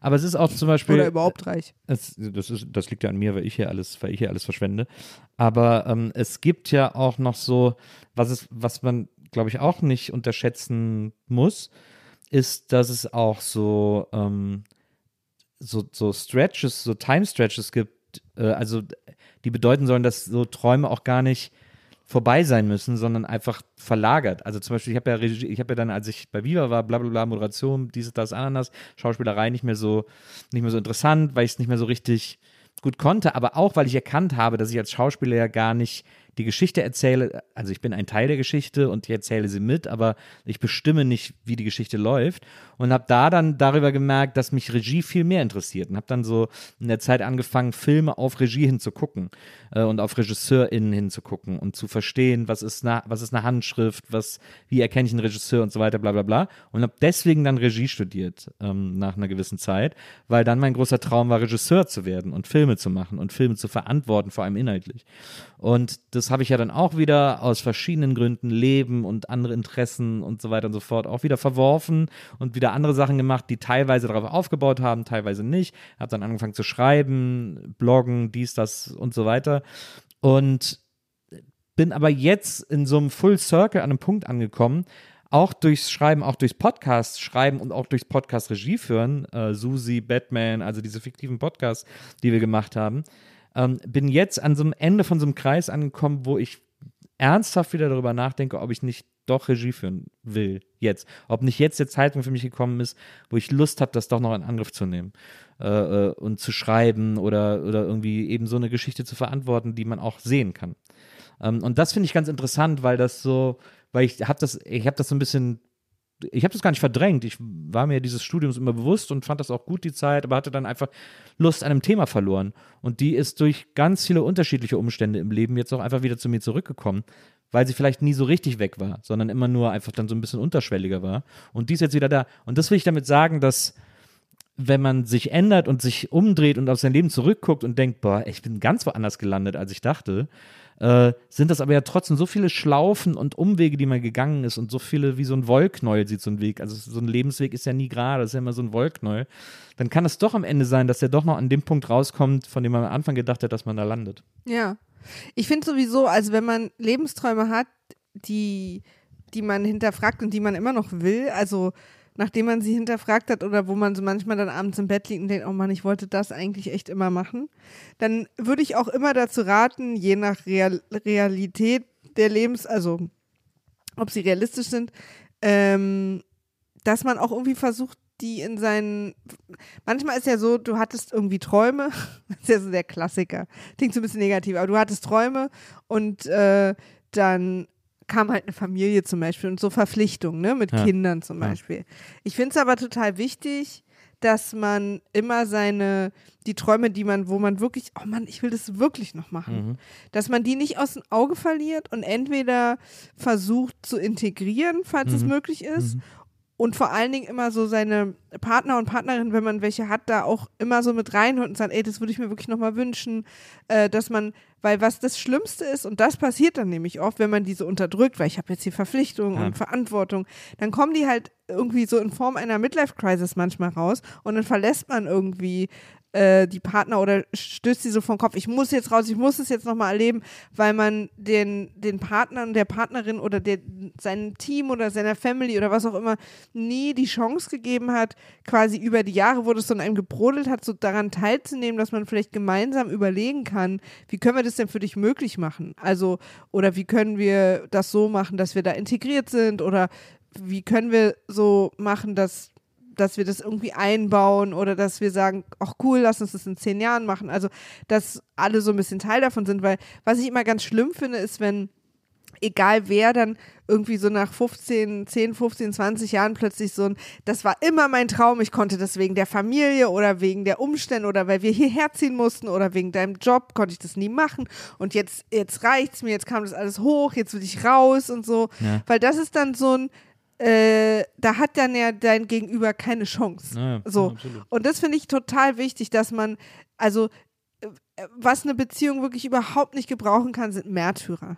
Aber es ist auch zum Beispiel. Oder überhaupt reich. Es, das, ist, das liegt ja an mir, weil ich hier alles, weil ich hier alles verschwende. Aber ähm, es gibt ja auch noch so, was es, was man, glaube ich, auch nicht unterschätzen muss, ist, dass es auch so, ähm, so, so Stretches, so Time Stretches gibt, äh, also die bedeuten sollen, dass so Träume auch gar nicht vorbei sein müssen, sondern einfach verlagert. Also zum Beispiel, ich habe ja Regie, ja dann, als ich bei Viva war, bla bla bla, Moderation, dieses, das, Ananas, Schauspielerei nicht mehr so, nicht mehr so interessant, weil ich es nicht mehr so richtig gut konnte, aber auch, weil ich erkannt habe, dass ich als Schauspieler ja gar nicht die Geschichte erzähle, also ich bin ein Teil der Geschichte und ich erzähle sie mit, aber ich bestimme nicht, wie die Geschichte läuft und habe da dann darüber gemerkt, dass mich Regie viel mehr interessiert und habe dann so in der Zeit angefangen, Filme auf Regie hinzugucken äh, und auf RegisseurInnen hinzugucken und zu verstehen, was ist, eine, was ist eine Handschrift, was, wie erkenne ich einen Regisseur und so weiter, bla bla bla und habe deswegen dann Regie studiert ähm, nach einer gewissen Zeit, weil dann mein großer Traum war, Regisseur zu werden und Filme zu machen und Filme zu verantworten, vor allem inhaltlich. Und das habe ich ja dann auch wieder aus verschiedenen Gründen, Leben und andere Interessen und so weiter und so fort, auch wieder verworfen und wieder andere Sachen gemacht, die teilweise darauf aufgebaut haben, teilweise nicht. Habe dann angefangen zu schreiben, bloggen, dies, das und so weiter. Und bin aber jetzt in so einem Full Circle an einem Punkt angekommen, auch durchs Schreiben, auch durchs Podcast schreiben und auch durchs Podcast Regie führen, äh, Susi, Batman, also diese fiktiven Podcasts, die wir gemacht haben, ähm, bin jetzt an so einem Ende von so einem Kreis angekommen, wo ich ernsthaft wieder darüber nachdenke, ob ich nicht doch Regie führen will, jetzt. Ob nicht jetzt der Zeitpunkt für mich gekommen ist, wo ich Lust habe, das doch noch in Angriff zu nehmen äh, äh, und zu schreiben oder, oder irgendwie eben so eine Geschichte zu verantworten, die man auch sehen kann. Ähm, und das finde ich ganz interessant, weil das so, weil ich habe das, ich habe das so ein bisschen ich habe das gar nicht verdrängt. Ich war mir dieses Studiums immer bewusst und fand das auch gut, die Zeit, aber hatte dann einfach Lust an einem Thema verloren. Und die ist durch ganz viele unterschiedliche Umstände im Leben jetzt auch einfach wieder zu mir zurückgekommen, weil sie vielleicht nie so richtig weg war, sondern immer nur einfach dann so ein bisschen unterschwelliger war. Und die ist jetzt wieder da. Und das will ich damit sagen, dass wenn man sich ändert und sich umdreht und auf sein Leben zurückguckt und denkt, boah, ich bin ganz woanders gelandet, als ich dachte, äh, sind das aber ja trotzdem so viele Schlaufen und Umwege, die man gegangen ist und so viele, wie so ein Wollknäuel sieht so ein Weg. Also so ein Lebensweg ist ja nie gerade, das ist ja immer so ein Wollknäuel. Dann kann es doch am Ende sein, dass er doch noch an dem Punkt rauskommt, von dem man am Anfang gedacht hat, dass man da landet. Ja. Ich finde sowieso, also wenn man Lebensträume hat, die, die man hinterfragt und die man immer noch will, also nachdem man sie hinterfragt hat oder wo man so manchmal dann abends im Bett liegt und denkt, oh Mann, ich wollte das eigentlich echt immer machen, dann würde ich auch immer dazu raten, je nach Real Realität der Lebens, also ob sie realistisch sind, ähm, dass man auch irgendwie versucht, die in seinen. Manchmal ist ja so, du hattest irgendwie Träume. Das ist ja so der Klassiker. Klingt so ein bisschen negativ, aber du hattest Träume und äh, dann kam halt eine Familie zum Beispiel und so Verpflichtungen, ne, mit Ja. Kindern zum Ja. Beispiel. Ich finde es aber total wichtig, dass man immer seine, die Träume, die man, wo man wirklich, oh Mann, ich will das wirklich noch machen, Mhm. dass man die nicht aus dem Auge verliert und entweder versucht zu integrieren, falls es Mhm. möglich ist, Mhm. Und vor allen Dingen immer so seine Partner und Partnerin, wenn man welche hat, da auch immer so mit reinholt und sagt, ey, das würde ich mir wirklich nochmal wünschen, äh, dass man, weil was das Schlimmste ist, und das passiert dann nämlich oft, wenn man diese unterdrückt, weil ich habe jetzt hier Verpflichtungen Ja. und Verantwortung, dann kommen die halt irgendwie so in Form einer Midlife-Crisis manchmal raus und dann verlässt man irgendwie äh, die Partner oder stößt sie so vom Kopf, ich muss jetzt raus, ich muss es jetzt nochmal erleben, weil man den, den Partnern, der Partnerin oder der, seinem Team oder seiner Family oder was auch immer nie die Chance gegeben hat, quasi über die Jahre, wo das so in einem gebrodelt hat, so daran teilzunehmen, dass man vielleicht gemeinsam überlegen kann, wie können wir das denn für dich möglich machen? Also, oder wie können wir das so machen, dass wir da integriert sind oder wie können wir so machen, dass dass wir das irgendwie einbauen oder dass wir sagen, ach cool, lass uns das in zehn Jahren machen. Also, dass alle so ein bisschen Teil davon sind, weil was ich immer ganz schlimm finde, ist, wenn egal wer dann irgendwie so nach 15, 10, 15, 20 Jahren plötzlich so ein, das war immer mein Traum, ich konnte das wegen der Familie oder wegen der Umstände oder weil wir hierher ziehen mussten oder wegen deinem Job konnte ich das nie machen und jetzt, jetzt reicht's mir, jetzt kam das alles hoch, jetzt will ich raus und so, Ja. weil das ist dann so ein, äh, da hat dann ja dein Gegenüber keine Chance. Ja, ja, So. absolut. Und das finde ich total wichtig, dass man, also, äh, was eine Beziehung wirklich überhaupt nicht gebrauchen kann, sind Märtyrer.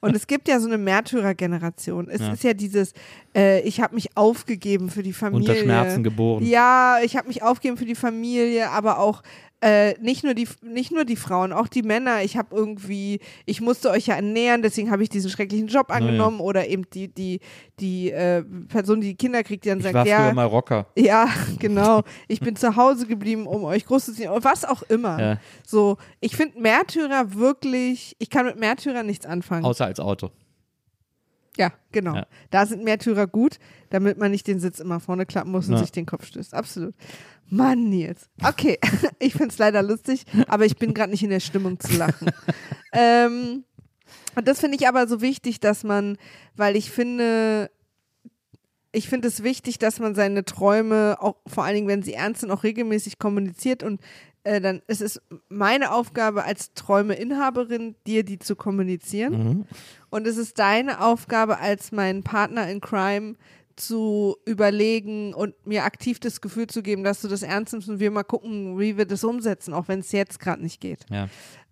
Und es gibt ja so eine Märtyrergeneration. Es Ja. ist ja dieses, äh, ich habe mich aufgegeben für die Familie. Unter Schmerzen geboren. Ja, ich habe mich aufgegeben für die Familie, aber auch äh, nicht, nur die, nicht nur die Frauen, auch die Männer. Ich habe irgendwie, ich musste euch ja ernähren, deswegen habe ich diesen schrecklichen Job angenommen. Oder eben die, die, die äh, Person, die die Kinder kriegt, die dann Ich sagt, war ja, früher mal Rocker. ja, genau. Ich bin zu Hause geblieben, um euch großzuziehen. Oder was auch immer. Ja. So, ich finde Märtyrer wirklich, ich kann mit Märtyrer nichts anfangen. Außer als Auto. Ja, genau. Ja. Da sind Märtyrer gut, damit man nicht den Sitz immer vorne klappen muss und Ja. sich den Kopf stößt. Absolut. Mann, Nils. Okay, ich finde es leider lustig, aber ich bin gerade nicht in der Stimmung zu lachen. ähm, und das finde ich aber so wichtig, dass man, weil ich finde, ich finde es wichtig, dass man seine Träume, auch vor allen Dingen, wenn sie ernst sind, auch regelmäßig kommuniziert und äh, dann es ist meine Aufgabe als Träumeinhaberin, dir die zu kommunizieren. Mhm. Und es ist deine Aufgabe als mein Partner in Crime zu überlegen und mir aktiv das Gefühl zu geben, dass du das ernst nimmst und wir mal gucken, wie wir das umsetzen, auch wenn es jetzt gerade nicht geht Ja.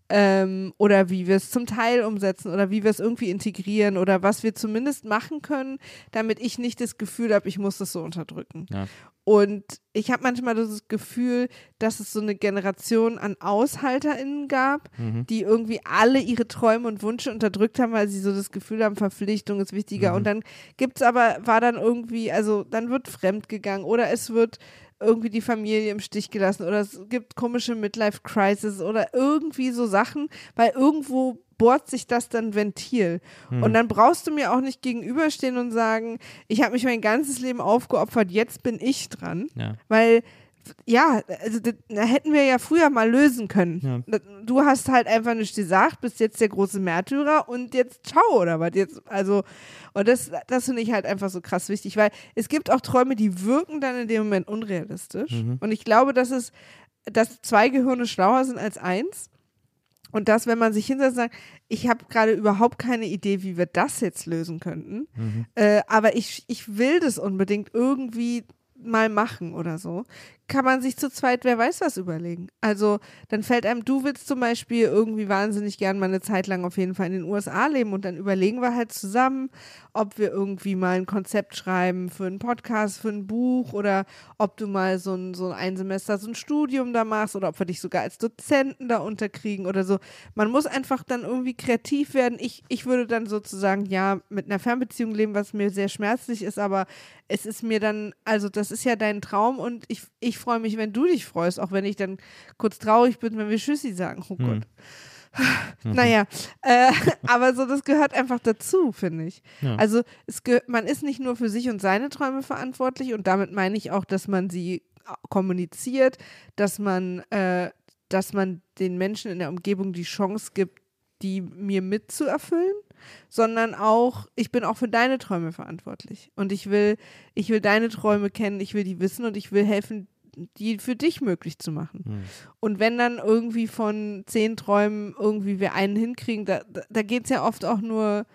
ähm, oder wie wir es zum Teil umsetzen oder wie wir es irgendwie integrieren oder was wir zumindest machen können, damit ich nicht das Gefühl habe, ich muss das so unterdrücken. Ja. Und ich habe manchmal das Gefühl, dass es so eine Generation an AushalterInnen gab, Mhm. die irgendwie alle ihre Träume und Wünsche unterdrückt haben, weil sie so das Gefühl haben, Verpflichtung ist wichtiger. Mhm. Und dann gibt's aber, war dann irgendwie, also dann wird fremd gegangen oder es wird irgendwie die Familie im Stich gelassen oder es gibt komische Midlife-Crisis oder irgendwie so Sachen, weil irgendwo bohrt sich das dann Ventil. Mhm. Und dann brauchst du mir auch nicht gegenüberstehen und sagen, ich habe mich mein ganzes Leben aufgeopfert, jetzt bin ich dran. Ja. Weil ja, also das da hätten wir ja früher mal lösen können. Ja. Du hast halt einfach nicht gesagt, bist jetzt der große Märtyrer und jetzt ciao oder was jetzt. Also, und das, das finde ich halt einfach so krass wichtig, weil es gibt auch Träume, die wirken dann in dem Moment unrealistisch. Und ich glaube, dass es, dass zwei Gehirne schlauer sind als eins. Und dass, wenn man sich hinsetzt und sagt, ich habe gerade überhaupt keine Idee, wie wir das jetzt lösen könnten, äh, aber ich, ich will das unbedingt irgendwie mal machen oder so, kann man sich zu zweit, wer weiß was überlegen. Also dann fällt einem, du willst zum Beispiel irgendwie wahnsinnig gern mal eine Zeit lang auf jeden Fall in den USA leben und dann überlegen wir halt zusammen, ob wir irgendwie mal ein Konzept schreiben für einen Podcast, für ein Buch oder ob du mal so ein, so ein Semester so ein Studium da machst oder ob wir dich sogar als Dozenten da unterkriegen oder so. Man muss einfach dann irgendwie kreativ werden. Ich, ich würde dann sozusagen ja mit einer Fernbeziehung leben, was mir sehr schmerzlich ist, aber es ist mir dann, also das ist ja dein Traum und ich, ich freue mich, wenn du dich freust, auch wenn ich dann kurz traurig bin, wenn wir Tschüssi sagen. Oh Gott. Naja, äh, aber so, das gehört einfach dazu, finde ich. Ja. Also es man ist nicht nur für sich und seine Träume verantwortlich und damit meine ich auch, dass man sie kommuniziert, dass man, äh, dass man den Menschen in der Umgebung die Chance gibt, die mir mitzuerfüllen, sondern auch, ich bin auch für deine Träume verantwortlich. Und ich will, ich will deine Träume kennen, ich will die wissen und ich will helfen, die für dich möglich zu machen. Hm. Und wenn dann irgendwie von zehn Träumen irgendwie wir einen hinkriegen, da, da, da geht es ja oft auch nur,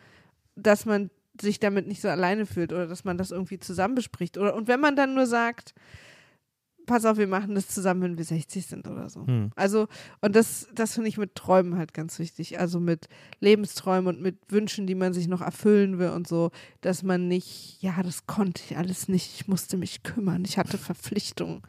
dass man sich damit nicht so alleine fühlt oder dass man das irgendwie zusammen bespricht. Oder, und wenn man dann nur sagt, pass auf, wir machen das zusammen, wenn wir 60 sind oder so. Hm. Also, und das, das finde ich mit Träumen halt ganz wichtig. Also mit Lebensträumen und mit Wünschen, die man sich noch erfüllen will und so, dass man nicht, ja, das konnte ich alles nicht, ich musste mich kümmern, ich hatte Verpflichtungen.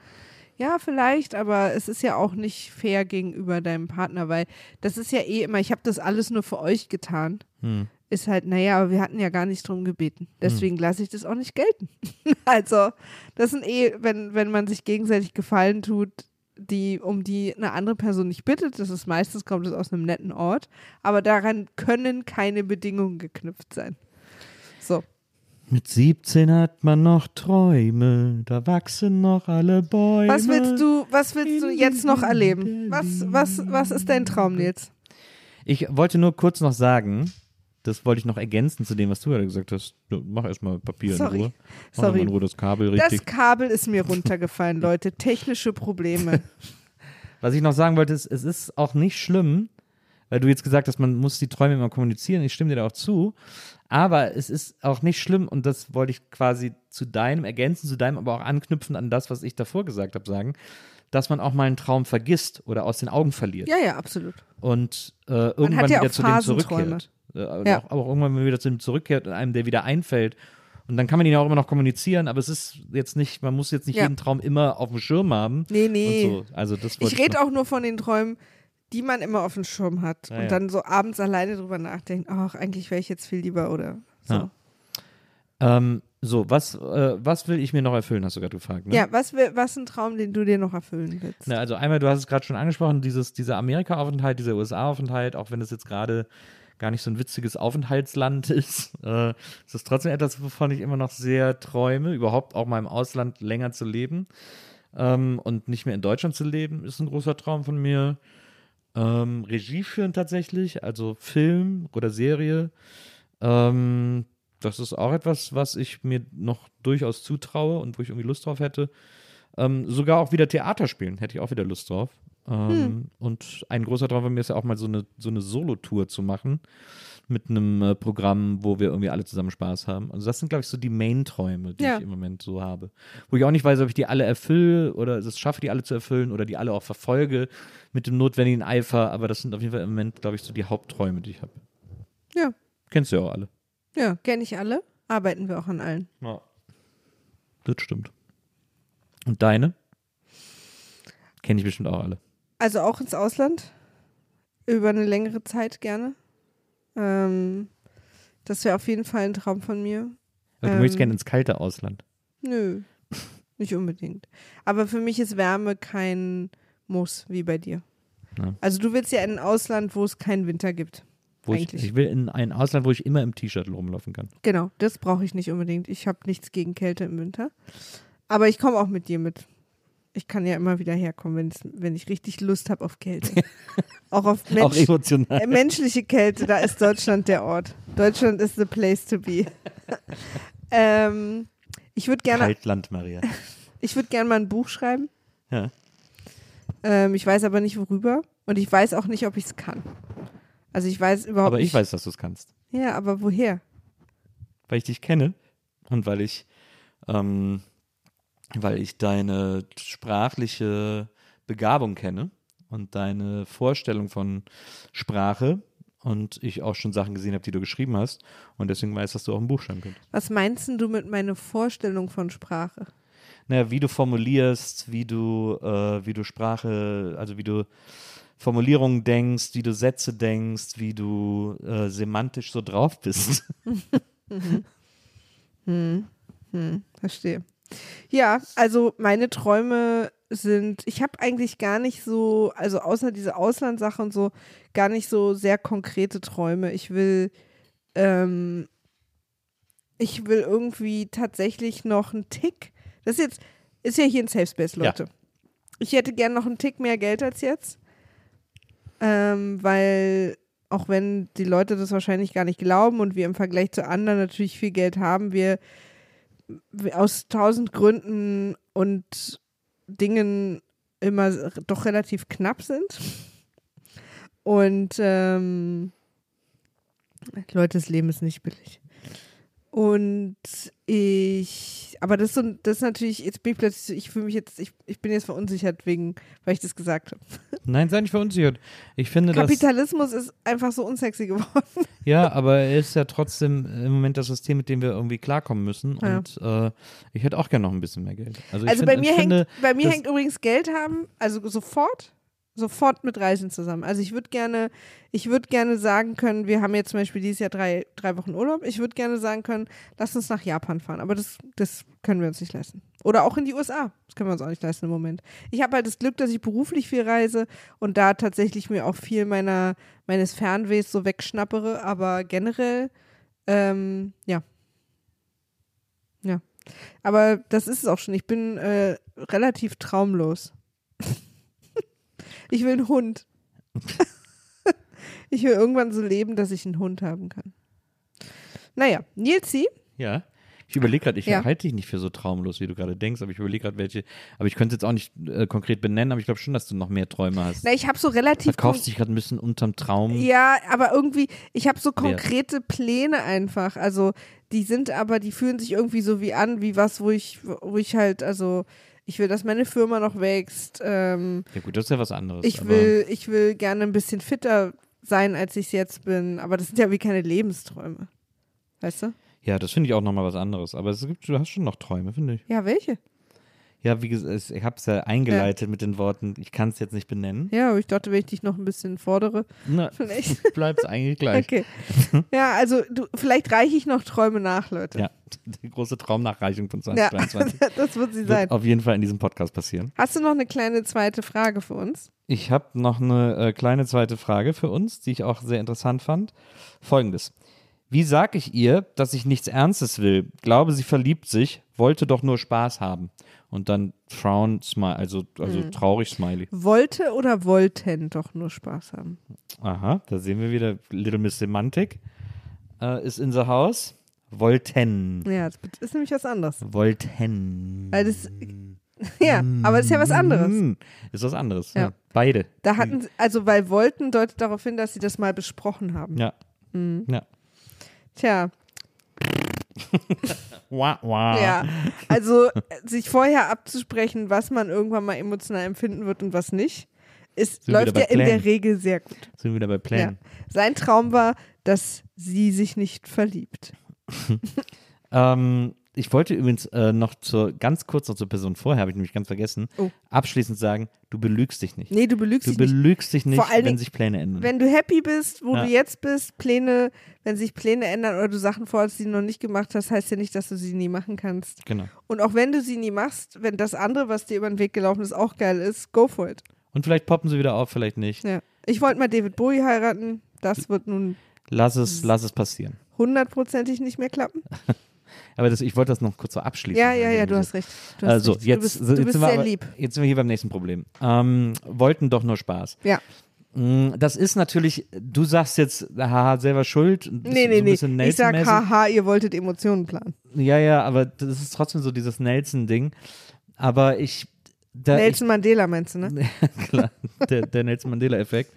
Ja, vielleicht, aber es ist ja auch nicht fair gegenüber deinem Partner, weil das ist ja eh immer, ich habe das alles nur für euch getan. Hm. Ist halt, naja, aber wir hatten ja gar nicht drum gebeten. Deswegen lasse ich das auch nicht gelten. also, das sind eh, wenn, wenn man sich gegenseitig Gefallen tut, die, um die eine andere Person nicht bittet, das ist meistens, kommt es aus einem netten Ort, aber daran können keine Bedingungen geknüpft sein. So. Mit 17 hat man noch Träume, da wachsen noch alle Bäume. Was willst du, was willst du jetzt noch erleben? Was, was, was ist dein Traum, Nils? Ich wollte nur kurz noch sagen, das wollte ich noch ergänzen zu dem, was du gerade gesagt hast. Mach erstmal Papier Sorry. in Ruhe. Mach Sorry. in Ruhe das Kabel richtig. Das Kabel ist mir runtergefallen, Leute. Technische Probleme. Was ich noch sagen wollte, ist, es ist auch nicht schlimm, weil du jetzt gesagt hast, man muss die Träume immer kommunizieren. Ich stimme dir da auch zu. Aber es ist auch nicht schlimm, und das wollte ich quasi zu deinem ergänzen, zu deinem, aber auch anknüpfen an das, was ich davor gesagt habe, sagen, dass man auch mal einen Traum vergisst oder aus den Augen verliert. Ja, ja, absolut. Und äh, irgendwann hat ja wieder zu dem zurückkehrt. Äh, Ja. auch, aber auch irgendwann wieder zu dem zurückkehrt und einem der wieder einfällt. Und dann kann man ihn ja auch immer noch kommunizieren, aber es ist jetzt nicht, man muss jetzt nicht Ja. jeden Traum immer auf dem Schirm haben. Nee, nee. So. Also das Ich rede auch nur von den Träumen, die man immer auf dem Schirm hat Ja, und dann so abends alleine drüber nachdenkt, ach, eigentlich wäre ich jetzt viel lieber oder so. Ähm, so, was, äh, was will ich mir noch erfüllen, hast du gerade gefragt. Ne? Ja, was, wär- was ist ein Traum, den du dir noch erfüllen willst? Na, also einmal, du hast es gerade schon angesprochen, dieses, dieser Amerika-Aufenthalt, dieser USA-Aufenthalt, auch wenn es jetzt gerade gar nicht so ein witziges Aufenthaltsland ist, äh, ist es trotzdem etwas, wovon ich immer noch sehr träume, überhaupt auch mal im Ausland länger zu leben ähm, und nicht mehr in Deutschland zu leben, ist ein großer Traum von mir. Ähm, Regie führen tatsächlich, also Film oder Serie. Ähm, das ist auch etwas, was ich mir noch durchaus zutraue und wo ich irgendwie Lust drauf hätte. Ähm, sogar auch wieder Theater spielen, hätte ich auch wieder Lust drauf. Ähm, Und ein großer Traum von mir ist ja auch mal so eine, so eine Solo-Tour zu machen mit einem äh, Programm, wo wir irgendwie alle zusammen Spaß haben. Also das sind, glaube ich, so die Main-Träume, die Ja. ich im Moment so habe. Wo ich auch nicht weiß, ob ich die alle erfülle oder es schaffe, die alle zu erfüllen oder die alle auch verfolge mit dem notwendigen Eifer. Aber das sind auf jeden Fall im Moment, glaube ich, so die Hauptträume, die ich habe. Ja. Kennst du ja auch alle. Ja, kenne ich alle. Arbeiten wir auch an allen. Ja. Das stimmt. Und deine? Kenne ich bestimmt auch alle. Also auch ins Ausland. Über eine längere Zeit gerne. Ähm, das wäre auf jeden Fall ein Traum von mir. Aber du möchtest Ähm. gerne ins kalte Ausland. Nö, nicht unbedingt. Aber für mich ist Wärme kein Muss, wie bei dir. Ja. Also du willst ja in ein Ausland, wo es keinen Winter gibt. Ich, ich will in ein Ausland, wo ich immer im T-Shirt rumlaufen kann. Genau, das brauche ich nicht unbedingt. Ich habe nichts gegen Kälte im Winter. Aber ich komme auch mit dir mit. Ich kann ja immer wieder herkommen, wenn ich richtig Lust habe auf Kälte. Auch auf Auch Mensch, emotional. äh, menschliche Kälte, da ist Deutschland der Ort. Deutschland ist the place to be. ähm, ich würde gerne, Kaltland, Maria. ich würde gerne mal ein Buch schreiben. Ja. Ähm, ich weiß aber nicht worüber und ich weiß auch nicht, ob ich es kann. Also ich weiß überhaupt Aber ich nicht. weiß, dass du es kannst. Ja, aber woher? Weil ich dich kenne und weil ich, ähm, weil ich deine sprachliche Begabung kenne und deine Vorstellung von Sprache und ich auch schon Sachen gesehen habe, die du geschrieben hast und deswegen weiß, dass du auch ein Buch schreiben könntest. Was meinst du mit meiner Vorstellung von Sprache? Naja, wie du formulierst, wie du, äh, wie du Sprache, also wie du Formulierungen denkst, wie du Sätze denkst, wie du äh, semantisch so drauf bist. Verstehe. Ja, also meine Träume sind, ich habe eigentlich gar nicht so, also außer diese Auslandssache und so, gar nicht so sehr konkrete Träume. Ich will, ähm, ich will irgendwie tatsächlich noch einen Tick, das ist jetzt, ist ja hier ein Safe Space, Ja. Leute. Ich hätte gern noch einen Tick mehr Geld als jetzt, ähm, weil auch wenn die Leute das wahrscheinlich gar nicht glauben und wir im Vergleich zu anderen natürlich viel Geld haben, wir aus tausend Gründen und Dingen immer doch relativ knapp sind. Und ähm, Leute, das Leben ist nicht billig. Und ich, aber das ist, so, das ist natürlich, jetzt bin ich plötzlich, ich fühle mich jetzt, ich, ich bin jetzt verunsichert wegen, weil ich das gesagt habe. Nein, sei nicht verunsichert. Ich finde, dass. Kapitalismus ist einfach so unsexy geworden. Ja, aber er ist ja trotzdem im Moment das System, mit dem wir irgendwie klarkommen müssen. Ja. Und äh, ich hätte auch gerne noch ein bisschen mehr Geld. Also, Also find- bei mir, finde, hängt, bei mir hängt übrigens Geld haben, also sofort, sofort mit Reisen zusammen. Also ich würde gerne, ich würde gerne sagen können, wir haben jetzt zum Beispiel dieses Jahr drei, drei Wochen Urlaub. Ich würde gerne sagen können, lass uns nach Japan fahren. Aber das, das können wir uns nicht leisten. Oder auch in die USA. Das können wir uns auch nicht leisten im Moment. Ich habe halt das Glück, dass ich beruflich viel reise und da tatsächlich mir auch viel meiner, meines Fernwehs so wegschnappere. Aber generell, ähm, ja. Ja. Aber das ist es auch schon. Ich bin äh, relativ traumlos. ich will einen Hund. ich will irgendwann so leben, dass ich einen Hund haben kann. Naja, Nilsi, Ja. Ich überlege gerade, ich Ja. halte dich nicht für so traumlos, wie du gerade denkst, aber ich überlege gerade, welche. Aber ich könnte es jetzt auch nicht äh, konkret benennen, aber ich glaube schon, dass du noch mehr Träume hast. na, ich habe so relativ. Verkaufst dich gerade ein bisschen unterm Traum. Ja, aber irgendwie, ich habe so konkrete Pläne einfach. Also, die sind aber, die fühlen sich irgendwie so wie an, wie was, wo ich, wo ich halt, also, ich will, dass meine Firma noch wächst. Ähm, Ja, gut, das ist ja was anderes. ich will, ich will gerne ein bisschen fitter sein, als ich es jetzt bin. Aber das sind ja wie keine Lebensträume. Weißt du? Ja, das finde ich auch nochmal was anderes. Aber es gibt, du hast schon noch Träume, finde ich. Ja, welche? Ja, wie gesagt, es- ich habe es ja eingeleitet mit den Worten, ich kann es jetzt nicht benennen. Ja, aber ich dachte, wenn ich dich noch ein bisschen fordere, Na, vielleicht. bleibt es eigentlich gleich. Okay. Ja, also du, vielleicht reiche ich noch Träume nach, Leute. Ja, die große Traumnachreichung von Ja, 2023 das wird sie sein. wird auf jeden Fall in diesem Podcast passieren. Hast du noch eine kleine zweite Frage für uns? Ich habe noch eine äh, kleine zweite Frage für uns, die ich auch sehr interessant fand. Folgendes. Wie sag ich ihr, dass ich nichts Ernstes will? Glaube, sie verliebt sich, wollte doch nur Spaß haben. Und dann frown, smile, also, also Mhm. traurig Smiley. Wollte oder wollten doch nur Spaß haben? Aha, da sehen wir wieder Little Miss Semantik. Äh, ist in the house. Wollten. Ja, das ist nämlich was anderes. Wollten. Weil das, ja, aber das ist ja was anderes. Mm, Ist was anderes. Ja. Ja. Beide. Da hatten, sie- also weil wollten deutet darauf hin, dass sie das mal besprochen haben. Ja. Mhm. Ja. Tja, Wah, wah. ja. Also äh, sich vorher abzusprechen, was man irgendwann mal emotional empfinden wird und was nicht, ist, läuft ja in der. Regel sehr gut. Sind wir wieder bei Plänen. Sein Traum war, dass sie sich nicht verliebt. Ähm, ich wollte übrigens äh, noch zur, ganz kurz noch zur Person vorher, habe ich nämlich ganz vergessen, Oh. abschließend sagen, du belügst dich nicht. Nee, du belügst du dich nicht. belügst dich nicht, Vor allen wenn Dingen, sich Pläne ändern. Wenn du happy bist, wo Ja. du jetzt bist, Pläne, wenn sich Pläne ändern oder du Sachen vorhast, die du noch nicht gemacht hast, heißt ja nicht, dass du sie nie machen kannst. genau. Und auch wenn du sie nie machst, wenn das andere, was dir über den Weg gelaufen ist, auch geil ist, go for it. Und vielleicht poppen sie wieder auf, vielleicht nicht. Ja. Ich wollte mal David Bowie heiraten. Das wird nun Lass es, lass es passieren. hundertprozentig nicht mehr klappen. Aber das, ich wollte das noch kurz so abschließen. Ja, ja, ja, du hast recht. Du hast Also, recht. jetzt, du bist, jetzt du sind bist wir sehr aber, lieb. Jetzt sind wir hier beim nächsten Problem. Ähm, wollten doch nur Spaß. Ja. Mm, Das ist natürlich, du sagst jetzt, haha, selber schuld. bisschen- Nee, so nee, nee. Ich sag, haha, ihr wolltet Emotionen planen. Ja, ja, aber das ist trotzdem so dieses Nelson-Ding. Aber ich. Nelson Mandela meinst du, ne? ich klar, der, der Nelson Mandela-Effekt.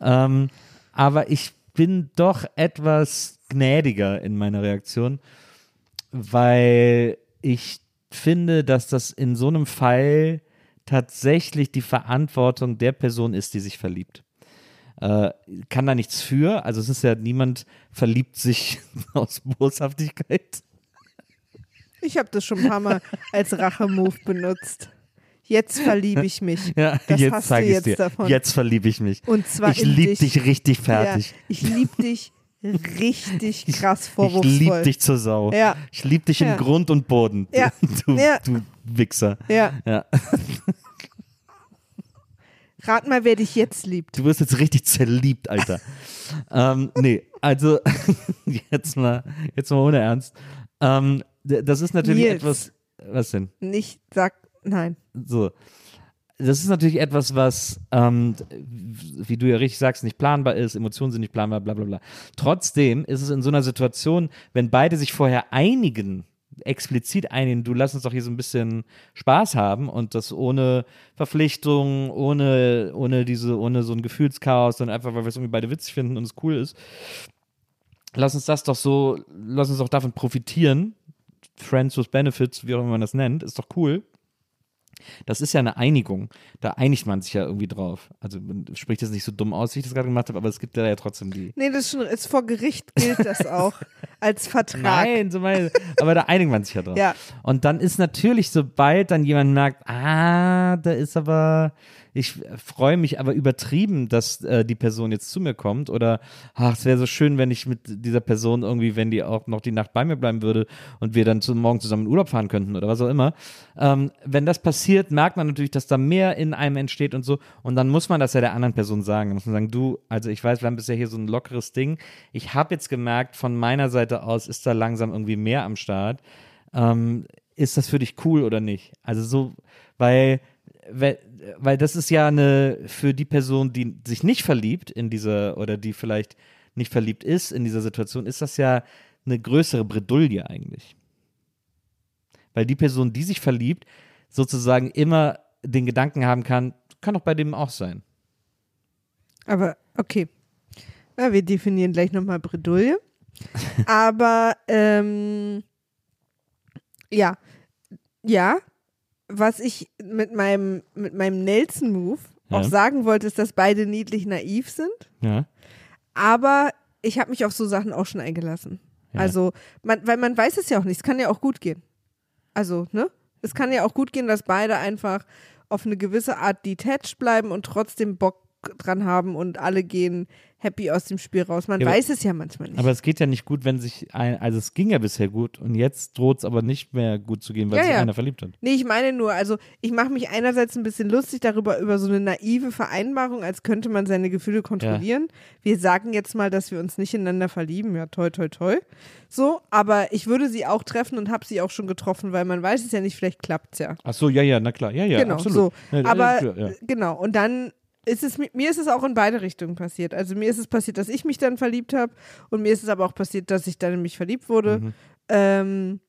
ähm, aber ich bin doch etwas gnädiger in meiner Reaktion, weil ich finde, dass das in so einem Fall tatsächlich die Verantwortung der Person ist, die sich verliebt. Äh, kann da nichts für. Also es ist ja niemand verliebt sich aus Boshaftigkeit. Ich habe das schon ein paar Mal als Rachemove benutzt. Jetzt verliebe ich mich. Ja, Das jetzt zeige ich jetzt dir. davon. Jetzt verliebe ich mich. Und zwar ich liebe dich. dich richtig fertig. Ja, ich liebe dich richtig krass Ich vorwurfsvoll. liebe dich zur Sau. Ja. Ich liebe dich in Ja. Grund und Boden. Ja. Du, Ja. du Wichser. Ja, Ja. rat mal, wer dich jetzt liebt. Du wirst jetzt richtig zerliebt, Alter. ähm, nee, also jetzt mal, jetzt mal ohne Ernst. Ähm, das ist natürlich Nils. etwas. Was denn? Nicht sag, nein. So. Das ist natürlich etwas, was, ähm, wie du ja richtig sagst, nicht planbar ist, Emotionen sind nicht planbar, bla bla bla. Trotzdem ist es in so einer Situation, wenn beide sich vorher einigen, explizit einigen, du lass uns doch hier so ein bisschen Spaß haben und das ohne Verpflichtung, ohne, ohne diese, ohne so ein Gefühlschaos, sondern einfach, weil wir es irgendwie beide witzig finden und es cool ist. Lass uns das doch so, lass uns doch davon profitieren. Friends with Benefits, wie auch immer man das nennt, ist doch cool. Das ist ja eine Einigung. Da einigt man sich ja irgendwie drauf. Also man spricht jetzt nicht so dumm aus, wie ich das gerade gemacht habe, aber es gibt ja, ja trotzdem die. Nee, das ist schon, ist vor Gericht gilt das auch als Vertrag. Nein, so meine, aber da einigt man sich ja drauf. Ja. Und dann ist natürlich, sobald dann jemand merkt, ah, da ist aber, ich freue mich aber übertrieben, dass äh, die Person jetzt zu mir kommt oder, ach, es wäre so schön, wenn ich mit dieser Person irgendwie, wenn die auch noch die Nacht bei mir bleiben würde und wir dann zum Morgen zusammen in Urlaub fahren könnten oder was auch immer. Ähm, wenn das passiert, merkt man natürlich, dass da mehr in einem entsteht und so. Und dann muss man das ja der anderen Person sagen. Da muss man sagen, du, also ich weiß, wir haben bisher hier so ein lockeres Ding. Ich habe jetzt gemerkt, von meiner Seite aus ist da langsam irgendwie mehr am Start. Ähm, ist das für dich cool oder nicht? Also so, weil, weil, das ist ja eine, für die Person, die sich nicht verliebt in dieser, oder die vielleicht nicht verliebt ist in dieser Situation, ist das ja eine größere Bredouille eigentlich. Weil die Person, die sich verliebt, sozusagen immer den Gedanken haben kann, kann doch bei dem auch sein. Aber okay. Ja, wir definieren gleich nochmal Bredouille. Aber ähm, ja, ja, was ich mit meinem, mit meinem Nelson-Move Ja. auch sagen wollte, ist, dass beide niedlich naiv sind. Ja. Aber ich habe mich auf so Sachen auch schon eingelassen. Ja. Also, man, weil man weiß es ja auch nicht. Es kann ja auch gut gehen. Also, ne? Es kann ja auch gut gehen, dass beide einfach auf eine gewisse Art detached bleiben und trotzdem Bock dran haben und alle gehen happy aus dem Spiel raus. Man Ja, weiß es ja manchmal nicht. Aber es geht ja nicht gut, wenn sich ein, also es ging ja bisher gut und jetzt droht es aber nicht mehr gut zu gehen, weil Ja, sich ja. einer verliebt hat. Nee, ich meine nur, also ich mache mich einerseits ein bisschen lustig darüber, über so eine naive Vereinbarung, als könnte man seine Gefühle kontrollieren. Wir sagen jetzt mal, dass wir uns nicht ineinander verlieben. Ja, toi, toi, toi. So, aber ich würde sie auch treffen und habe sie auch schon getroffen, weil man weiß es ja nicht, vielleicht klappt's ja. Ach so, ja, ja, na klar, ja, ja, genau, absolut. so. Aber genau, und dann es, mi- mir ist es auch in beide Richtungen passiert. Also mir ist es passiert, dass ich mich dann verliebt habe und mir ist es aber auch passiert, dass ich dann in mich verliebt wurde. Mhm. Ähm,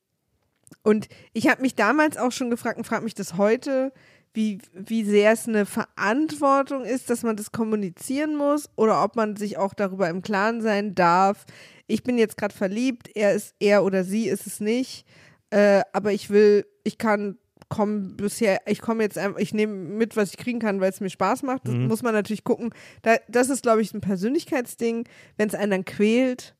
und ich habe mich damals auch schon gefragt und frage mich das heute, wie, wie sehr es eine Verantwortung ist, dass man das kommunizieren muss oder ob man sich auch darüber im Klaren sein darf. Ich bin jetzt gerade verliebt, er ist er oder sie ist es nicht, äh, aber ich will, ich kann kommen bisher, ich komme jetzt einfach, ich nehme mit, was ich kriegen kann, weil es mir Spaß macht. Das muss man natürlich gucken. Da, das ist, glaube ich, ein Persönlichkeitsding. Wenn es einen dann quält,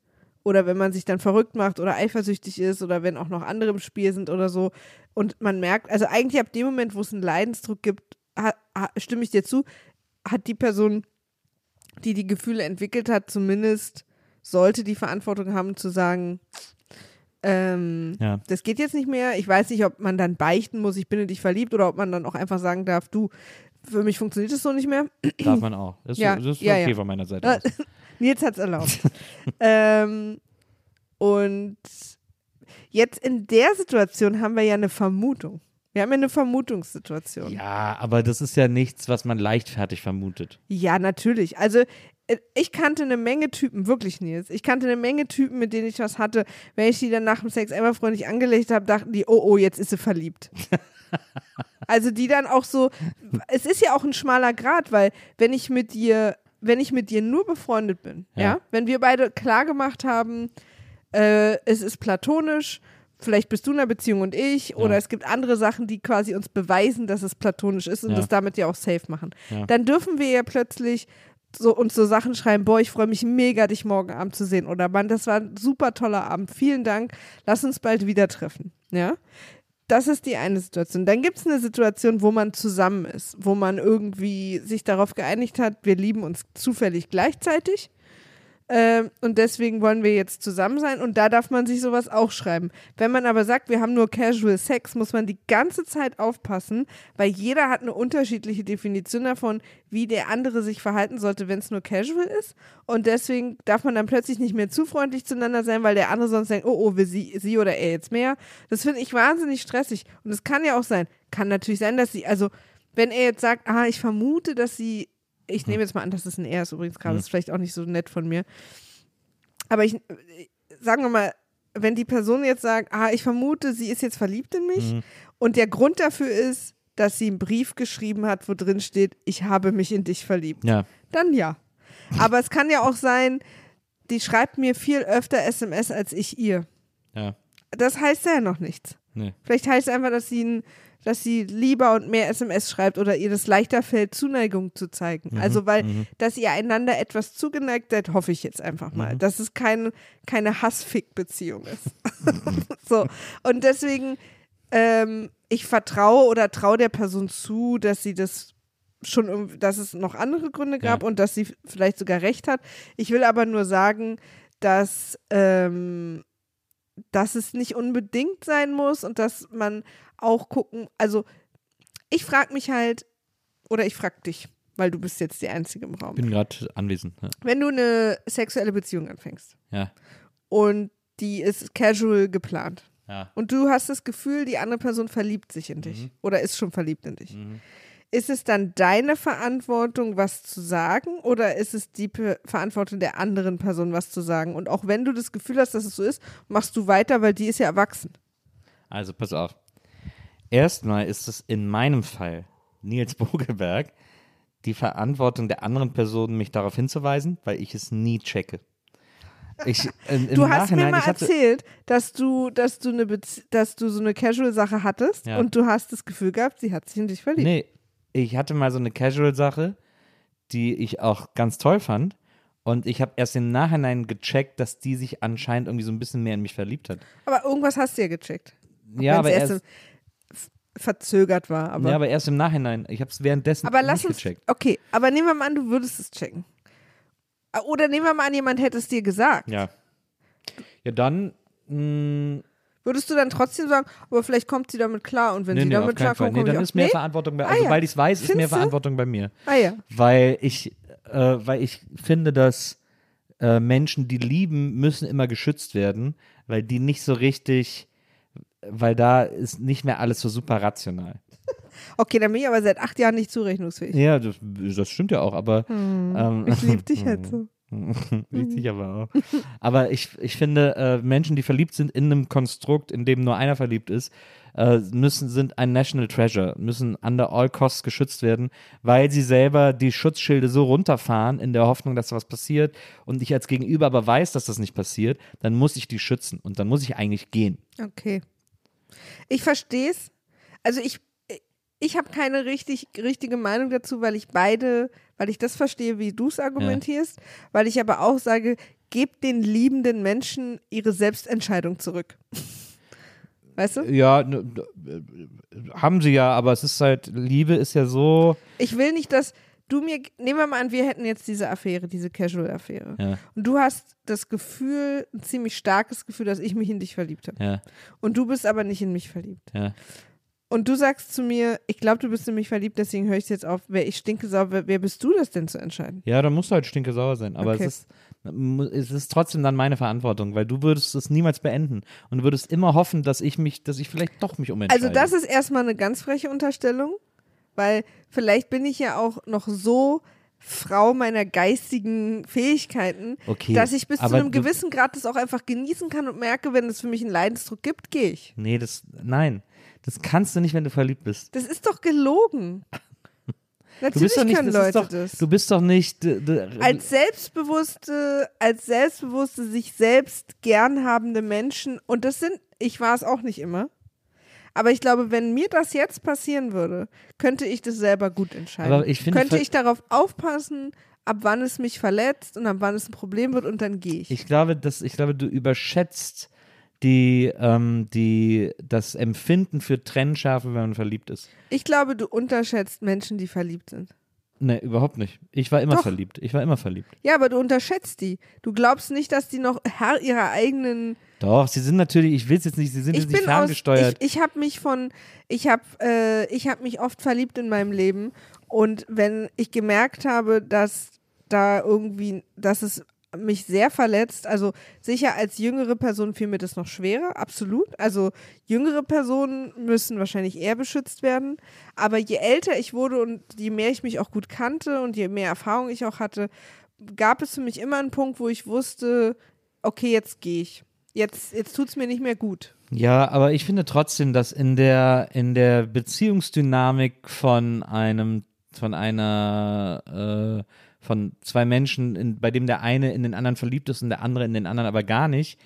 oder wenn man sich dann verrückt macht oder eifersüchtig ist oder wenn auch noch andere im Spiel sind oder so. Und man merkt, also eigentlich ab dem Moment, wo es einen Leidensdruck gibt, ha, ha, stimme ich dir zu, hat die Person, die die Gefühle entwickelt hat, zumindest sollte die Verantwortung haben zu sagen, ähm, Ja. das geht jetzt nicht mehr. Ich weiß nicht, ob man dann beichten muss, ich bin in dich verliebt oder ob man dann auch einfach sagen darf, du, für mich funktioniert es so nicht mehr. Darf man auch. Das ist, Ja, das ist ja, okay von meiner Seite aus. Nils hat's erlaubt. ähm, und jetzt in der Situation haben wir ja eine Vermutung. Wir haben ja eine Vermutungssituation. Ja, aber das ist ja nichts, was man leichtfertig vermutet. Ja, natürlich. Also ich kannte eine Menge Typen, wirklich Nils. Ich kannte eine Menge Typen, mit denen ich was hatte. Wenn ich die dann nach dem Sex einmal freundlich angelegt habe, dachten die, oh, oh, jetzt ist sie verliebt. also die dann auch so, es ist ja auch ein schmaler Grad, weil wenn ich mit dir, wenn ich mit dir nur befreundet bin, ja, Ja. wenn wir beide klar gemacht haben, äh, es ist platonisch, vielleicht bist du in einer Beziehung und ich, oder es gibt andere Sachen, die quasi uns beweisen, dass es platonisch ist und Ja. das damit ja auch safe machen. Ja. Dann dürfen wir ja plötzlich so uns so Sachen schreiben, boah, ich freue mich mega, dich morgen Abend zu sehen. Oder Mann, das war ein super toller Abend. Vielen Dank. Lass uns bald wieder treffen. Ja. Das ist die eine Situation. Dann gibt es eine Situation, wo man zusammen ist, wo man irgendwie sich darauf geeinigt hat, wir lieben uns zufällig gleichzeitig. Ähm, und deswegen wollen wir jetzt zusammen sein und da darf man sich sowas auch schreiben. Wenn man aber sagt, wir haben nur Casual Sex, muss man die ganze Zeit aufpassen, weil jeder hat eine unterschiedliche Definition davon, wie der andere sich verhalten sollte, wenn es nur Casual ist. Und deswegen darf man dann plötzlich nicht mehr zu freundlich zueinander sein, weil der andere sonst denkt, oh, oh, will sie, sie oder er jetzt mehr. Das finde ich wahnsinnig stressig. Und es kann ja auch sein, kann natürlich sein, dass sie, also wenn er jetzt sagt, ah, ich vermute, dass sie, ich nehme jetzt mal an, dass es ein Er ist übrigens gerade, das ist vielleicht auch nicht so nett von mir. Aber ich, sagen wir mal, wenn die Person jetzt sagt, ah, ich vermute, sie ist jetzt verliebt in mich und der Grund dafür ist, dass sie einen Brief geschrieben hat, wo drin steht, ich habe mich in dich verliebt, Ja. dann ja. Aber es kann ja auch sein, die schreibt mir viel öfter SMS als ich ihr. Ja. Das heißt ja noch nichts. Nee. Vielleicht heißt es einfach, dass sie, ein, dass sie lieber und mehr SMS schreibt oder ihr das leichter fällt, Zuneigung zu zeigen. Mhm, Also, weil, dass ihr einander etwas zugeneigt seid, hoffe ich jetzt einfach mal. Mhm. Dass es kein, keine Hassfick-Beziehung ist. so. Und deswegen, ähm, ich vertraue oder traue der Person zu, dass sie das schon, dass es noch andere Gründe gab Ja. und dass sie vielleicht sogar recht hat. Ich will aber nur sagen, dass, ähm, dass es nicht unbedingt sein muss und dass man auch gucken, also ich frage mich halt, oder ich frage dich, weil du bist jetzt die Einzige im Raum. Bin gerade anwesend. Ja. Wenn du eine sexuelle Beziehung anfängst Ja. und die ist casual geplant ja. und du hast das Gefühl, die andere Person verliebt sich in dich oder ist schon verliebt in dich. Ist es dann deine Verantwortung, was zu sagen, oder ist es die Pe Verantwortung der anderen Person, was zu sagen? Und auch wenn du das Gefühl hast, dass es so ist, machst du weiter, weil die ist ja erwachsen. Also pass auf. Erstmal ist es in meinem Fall, Nils Bogelberg, die Verantwortung der anderen Person, mich darauf hinzuweisen, weil ich es nie checke. Ich, im Du hast mir Nachhinein, mal ich hatte, erzählt, dass du, dass du eine, dass du so eine Casual-Sache hattest Ja. und du hast das Gefühl gehabt, sie hat sich in dich verliebt. Nee, ich hatte mal so eine Casual-Sache, die ich auch ganz toll fand. Und ich habe erst im Nachhinein gecheckt, dass die sich anscheinend irgendwie so ein bisschen mehr in mich verliebt hat. Aber irgendwas hast du ja gecheckt. Auch Ja, aber erst erst, verzögert war. Aber, ja, aber erst im Nachhinein. Ich habe es währenddessen aber lass nicht uns. gecheckt. Okay, aber nehmen wir mal an, du würdest es checken. Ah, Oder nehmen wir mal an, jemand hätte es dir gesagt. Ja. Ja, dann. Mh, Würdest du dann trotzdem sagen, aber vielleicht kommt sie damit klar und wenn nee, sie nee, damit klarkommt. Nee, dann ist mehr nee? Verantwortung bei Ah, Also, ja. weil ich es weiß, ist mehr Findest? Verantwortung bei mir. Ah ja. Weil ich, äh, weil ich finde, dass äh, Menschen, die lieben, müssen immer geschützt werden, weil die nicht so richtig, weil da ist nicht mehr alles so super rational. Okay, dann bin ich aber seit acht Jahren nicht zurechnungsfähig. Ja, das, das stimmt ja auch, aber ähm, Hm. Ich liebe dich halt so. Richtig aber auch. Aber ich, ich finde, äh, Menschen, die verliebt sind in einem Konstrukt, in dem nur einer verliebt ist, äh, müssen, sind ein National Treasure, müssen under all costs geschützt werden, weil sie selber die Schutzschilde so runterfahren, in der Hoffnung, dass da was passiert und ich als Gegenüber aber weiß, dass das nicht passiert, dann muss ich die schützen und dann muss ich eigentlich gehen. Okay. Ich verstehe es. Also ich, ich habe keine richtig, richtige Meinung dazu, weil ich beide, weil ich das verstehe, wie du es argumentierst, weil ich aber auch sage, gebt den liebenden Menschen ihre Selbstentscheidung zurück. Weißt du? Ja, haben sie ja, aber es ist halt, Liebe ist ja so. Ich will nicht, dass du mir, nehmen wir mal an, wir hätten jetzt diese Affäre, diese Casual-Affäre. Ja, Und du hast das Gefühl, ein ziemlich starkes Gefühl, dass ich mich in dich verliebt habe. ja, Und du bist aber nicht in mich verliebt. ja. und du sagst zu mir, ich glaube, du bist in mich verliebt, deswegen höre ich jetzt auf. Wer ich stinke sauer, wer, wer bist du das denn zu entscheiden? Ja, dann musst du halt stinkesauer sein. Aber Okay. es, ist, es ist trotzdem dann meine Verantwortung, weil du würdest es niemals beenden. Und du würdest immer hoffen, dass ich mich, dass ich vielleicht doch mich umentscheide. Also das ist erstmal eine ganz freche Unterstellung, weil vielleicht bin ich ja auch noch so Frau meiner geistigen Fähigkeiten, Okay, dass ich bis zu einem gewissen Grad das auch einfach genießen kann und merke, wenn es für mich einen Leidensdruck gibt, gehe ich. Nee, das, nein. Das kannst du nicht, wenn du verliebt bist. Das ist doch gelogen. Du Natürlich bist doch nicht, können Leute doch, das. du bist doch nicht, als selbstbewusste, als selbstbewusste, sich selbst gern habende Menschen, und das sind, ich war es auch nicht immer, aber ich glaube, wenn mir das jetzt passieren würde, könnte ich das selber gut entscheiden. Aber ich finde, könnte ich darauf aufpassen, ab wann es mich verletzt und ab wann es ein Problem wird und dann gehe ich. Ich glaube, dass, ich glaube, du überschätzt die, ähm, die, das Empfinden für Trennschärfe, wenn man verliebt ist. Ich glaube, du unterschätzt Menschen, die verliebt sind. Nee, überhaupt nicht. Ich war immer Doch. verliebt. Ich war immer verliebt. Ja, aber du unterschätzt die. Du glaubst nicht, dass die noch Herr ihrer eigenen Doch, sie sind natürlich, ich will es jetzt nicht, sie sind ich jetzt nicht bin aus, ferngesteuert. ich, ich habe mich von, ich habe, äh, ich habe mich oft verliebt in meinem Leben und wenn ich gemerkt habe, dass da irgendwie, dass es mich sehr verletzt, also sicher als jüngere Person fiel mir das noch schwerer, absolut. Also jüngere Personen müssen wahrscheinlich eher beschützt werden, aber je älter ich wurde und je mehr ich mich auch gut kannte und je mehr Erfahrung ich auch hatte, gab es für mich immer einen Punkt, wo ich wusste, okay, jetzt gehe ich. Jetzt, jetzt tut es mir nicht mehr gut. Ja, aber ich finde trotzdem, dass in der, in der Beziehungsdynamik von einem, von einer, äh, von zwei Menschen, in, bei dem der eine in den anderen verliebt ist und der andere in den anderen aber gar nicht,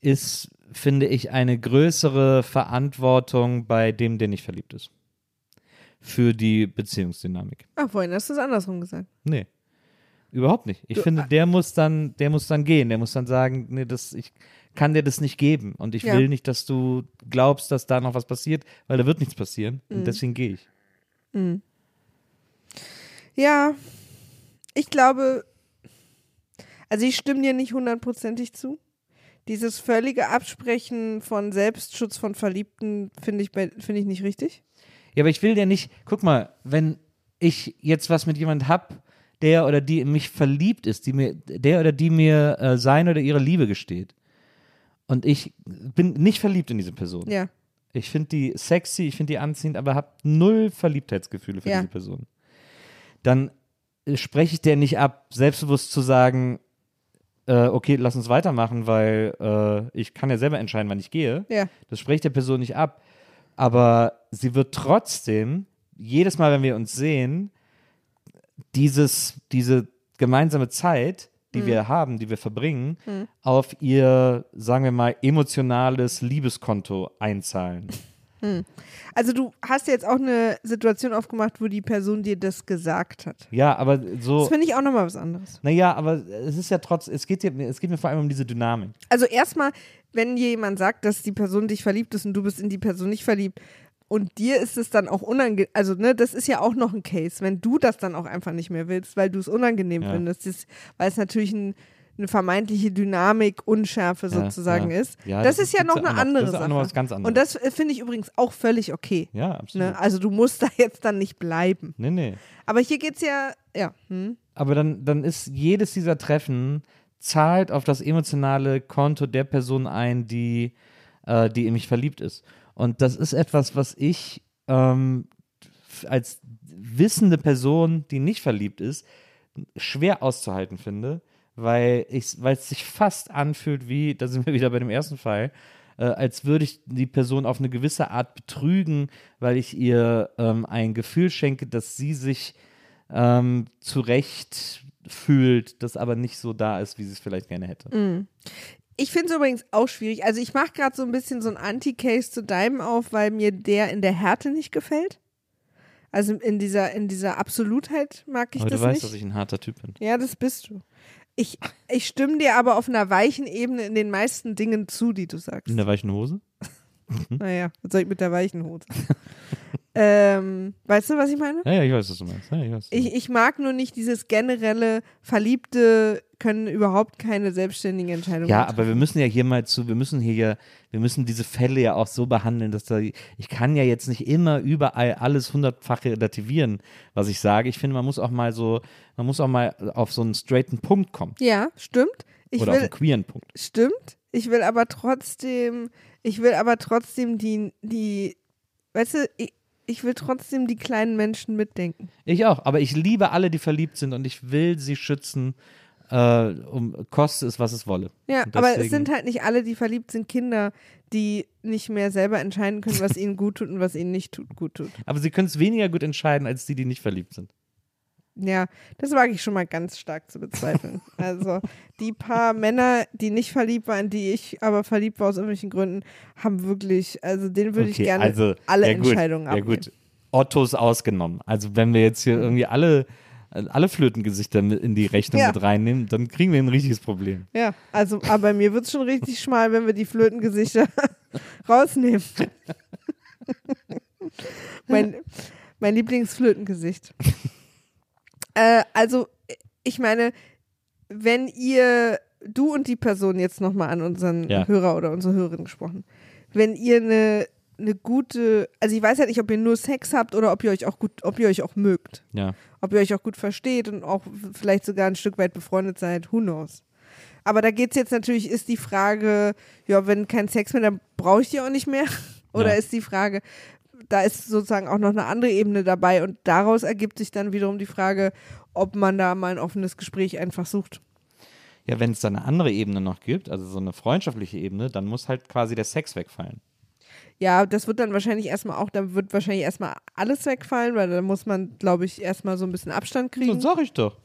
ist, finde ich, eine größere Verantwortung bei dem, der nicht verliebt ist. Für die Beziehungsdynamik. Ach, vorhin hast du es andersrum gesagt. Nee. Überhaupt nicht. Ich finde, der muss dann, der muss dann gehen. Der muss dann sagen, nee, das, ich kann dir das nicht geben. Und ich Ja. will nicht, dass du glaubst, dass da noch was passiert, weil da wird nichts passieren. Mhm. Und deswegen gehe ich. Ja, ich glaube, also ich stimme dir nicht hundertprozentig zu. Dieses völlige Absprechen von Selbstschutz von Verliebten finde ich, finde ich nicht richtig. Ja, aber ich will dir nicht, guck mal, wenn ich jetzt was mit jemand hab, der oder die in mich verliebt ist, die mir, der oder die mir äh, sein oder ihre Liebe gesteht. Und ich bin nicht verliebt in diese Person. Ja. Ich finde die sexy, ich finde die anziehend, aber habe null Verliebtheitsgefühle für Ja. diese Person. Dann spreche ich der nicht ab, selbstbewusst zu sagen, äh, okay, lass uns weitermachen, weil äh, ich kann ja selber entscheiden, wann ich gehe. Ja. Das spreche ich der Person nicht ab. Aber sie wird trotzdem, jedes Mal, wenn wir uns sehen, dieses, diese gemeinsame Zeit, die Mhm. wir haben, die wir verbringen, auf ihr, sagen wir mal, emotionales Liebeskonto einzahlen. Also du hast jetzt auch eine Situation aufgemacht, wo die Person dir das gesagt hat. Ja, aber so, Das finde ich auch nochmal was anderes. naja, aber es ist ja trotz, es geht, ja, es geht mir vor allem um diese Dynamik. Also erstmal, wenn dir jemand sagt, dass die Person dich verliebt ist und du bist in die Person nicht verliebt und dir ist es dann auch unangenehm, also ne, das ist ja auch noch ein Case, wenn du das dann auch einfach nicht mehr willst, weil du es unangenehm Ja. findest, das, weil es natürlich ein, eine vermeintliche Dynamik, Unschärfe Ja, sozusagen ja. ist. Ja, das, das ist ja noch ja eine noch. andere Das ist auch Sache. noch was ganz anderes. Und das äh, finde ich übrigens auch völlig okay. Ja, absolut. Ne? Also du musst da jetzt dann nicht bleiben. Nee, nee. Aber hier geht's ja, ja, hm. Aber dann, dann ist jedes dieser Treffen zahlt auf das emotionale Konto der Person ein, die, äh, die in mich verliebt ist. Und das ist etwas, was ich ähm, als wissende Person, die nicht verliebt ist, schwer auszuhalten finde, weil ich, weil es sich fast anfühlt wie, da sind wir wieder bei dem ersten Fall, äh, als würde ich die Person auf eine gewisse Art betrügen, weil ich ihr ähm, ein Gefühl schenke, dass sie sich ähm, zurecht fühlt, das aber nicht so da ist, wie sie es vielleicht gerne hätte. Ich finde es übrigens auch schwierig. Also ich mache gerade so ein bisschen so ein Anti-Case zu deinem auf, weil mir der in der Härte nicht gefällt. Also in dieser, in dieser Absolutheit mag ich aber das du weißt, nicht. dass ich ein harter Typ bin. ja, das bist du. Ich, ich stimme dir aber auf einer weichen Ebene in den meisten Dingen zu, die du sagst. In der weichen Hose? Naja, was soll ich mit der weichen Hose? ähm, weißt du, was ich meine? Ja, ja, ich weiß, was du meinst. Ja, ich, weiß, was du Ich, ich mag nur nicht dieses generelle verliebte können überhaupt keine selbstständige Entscheidung Ja, aber wir müssen ja hier mal zu, wir müssen hier ja, wir müssen diese Fälle ja auch so behandeln, dass da, ich kann ja jetzt nicht immer überall alles hundertfach relativieren, was ich sage. Ich finde, man muss auch mal so, man muss auch mal auf so einen straighten Punkt kommen. Ja, stimmt. Ich oder auf will, einen queeren Punkt. stimmt. Ich will aber trotzdem, ich will aber trotzdem die, die, weißt du, ich, ich will trotzdem die kleinen Menschen mitdenken. Ich auch, aber ich liebe alle, die verliebt sind und ich will sie schützen, äh, um koste es, was es wolle. Ja, Und aber es deswegen- sind halt nicht alle, die verliebt sind, Kinder, die nicht mehr selber entscheiden können, was ihnen gut tut und was ihnen nicht tut, gut tut. Aber sie können es weniger gut entscheiden als die, die nicht verliebt sind. Ja, das wage ich schon mal ganz stark zu bezweifeln. Also die paar Männer, die nicht verliebt waren, die ich aber verliebt war aus irgendwelchen Gründen, haben wirklich, also denen würde ich Okay, gerne also, alle ja gut, Entscheidungen Ja abnehmen. gut, Ottos ausgenommen. Also wenn wir jetzt hier irgendwie alle, alle Flötengesichter in die Rechnung Ja. mit reinnehmen, dann kriegen wir ein richtiges Problem. Ja, also, aber bei mir wird es schon richtig schmal, wenn wir die Flötengesichter rausnehmen. mein, mein Lieblingsflötengesicht. äh, also, ich meine, wenn ihr, du und die Person jetzt nochmal an unseren Ja. Hörer oder unsere Hörerin gesprochen, wenn ihr eine eine gute, also ich weiß ja nicht, ob ihr nur Sex habt oder ob ihr euch auch gut, ob ihr euch auch mögt Ja. ob ihr euch auch gut versteht und auch vielleicht sogar ein Stück weit befreundet seid, who knows. Aber da geht es jetzt natürlich, ist die Frage, ja, wenn kein Sex mehr, dann brauche ich die auch nicht mehr. Oder Ja. ist die Frage, da ist sozusagen auch noch eine andere Ebene dabei und daraus ergibt sich dann wiederum die Frage, ob man da mal ein offenes Gespräch einfach sucht. Ja, wenn es da eine andere Ebene noch gibt, also so eine freundschaftliche Ebene, dann muss halt quasi der Sex wegfallen. Ja, das wird dann wahrscheinlich erstmal auch, da wird wahrscheinlich erstmal alles wegfallen, weil da muss man, glaube ich, erstmal so ein bisschen Abstand So kriegen. sag ich doch.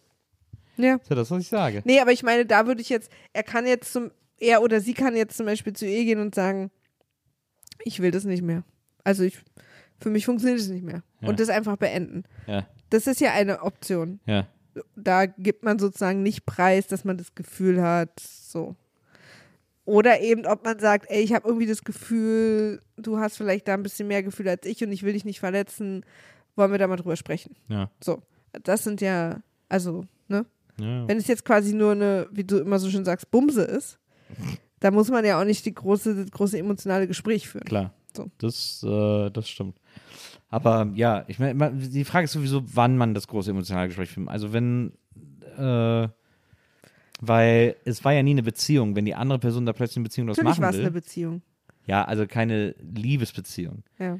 Ja. Das ist ja das, was ich sage. Nee, aber ich meine, da würde ich jetzt, er kann jetzt zum, er oder sie kann jetzt zum Beispiel zu ihr gehen und sagen, ich will das nicht mehr. Also ich, für mich funktioniert es nicht mehr. Ja. Und das einfach beenden. Ja, Das ist ja eine Option. ja. Da gibt man sozusagen nicht preis, dass man das Gefühl hat, so. Oder eben, ob man sagt, ey, ich habe irgendwie das Gefühl, du hast vielleicht da ein bisschen mehr Gefühl als ich und ich will dich nicht verletzen. Wollen wir da mal drüber sprechen? Ja. So. Das sind ja, also, ne? ja. Wenn es jetzt quasi nur eine, wie du immer so schön sagst, Bumse ist, da muss man ja auch nicht die große, das große emotionale Gespräch führen. Klar. So. Das, äh, das stimmt. Aber ja, ich meine, die Frage ist sowieso, wann man das große emotionale Gespräch führt. Also wenn, äh, weil es war ja nie eine Beziehung, wenn die andere Person da plötzlich eine Beziehung draus Natürlich machen war es will. eine Beziehung. ja, also keine Liebesbeziehung. Ja.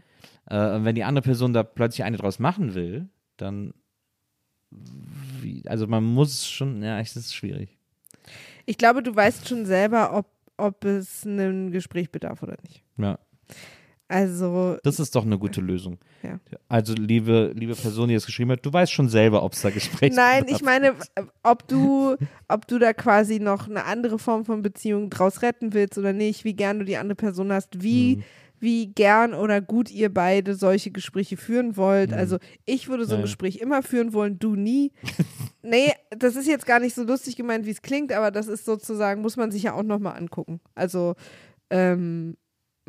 Äh, und wenn die andere Person da plötzlich eine draus machen will, dann, wie, also man muss schon, ja, es ist schwierig. Ich glaube, du weißt schon selber, ob, ob es ein Gespräch bedarf oder nicht. Ja, Also, das ist doch eine gute Lösung. Ja. Also, liebe, liebe Person, die es geschrieben hat, du weißt schon selber, ob es da Gespräche nein, ich meine, ob du, ob du da quasi noch eine andere Form von Beziehung draus retten willst oder nicht, wie gern du die andere Person hast, wie, Mhm. wie gern oder gut ihr beide solche Gespräche führen wollt. Also ich würde so ein Mhm. Ja. Gespräch immer führen wollen, du nie. nee, das ist jetzt gar nicht so lustig gemeint, wie es klingt, aber das ist sozusagen, muss man sich ja auch nochmal angucken. Also, ähm,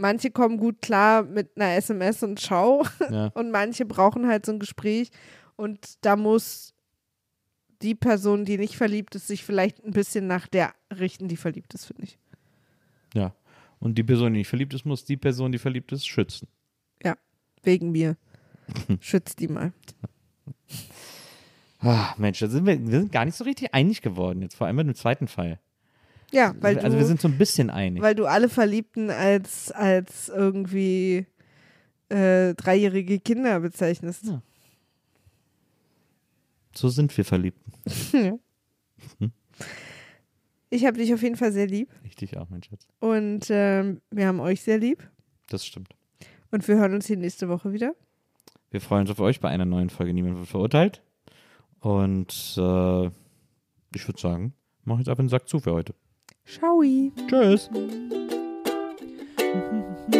manche kommen gut klar mit einer SMS und Schau Ja. und manche brauchen halt so ein Gespräch und da muss die Person, die nicht verliebt ist, sich vielleicht ein bisschen nach der richten, die verliebt ist, finde ich. Ja. Und die Person, die nicht verliebt ist, muss die Person, die verliebt ist, schützen. Wegen mir. Schützt die mal. Ah, Mensch, da sind wir, wir sind gar nicht so richtig einig geworden jetzt, vor allem mit dem zweiten Fall. Ja, weil du, also wir sind so ein bisschen einig. weil du alle Verliebten als, als irgendwie äh, dreijährige Kinder bezeichnest. Ja. So sind wir Verliebten. Ich habe dich auf jeden Fall sehr lieb Richtig auch, mein Schatz. und ähm, wir haben euch sehr lieb Das stimmt. und wir hören uns hier nächste Woche wieder. Wir freuen uns auf euch bei einer neuen Folge Niemand wird verurteilt. Und äh, ich würde sagen, mach jetzt einfach den Sack zu für heute. Ciao. Tschüss.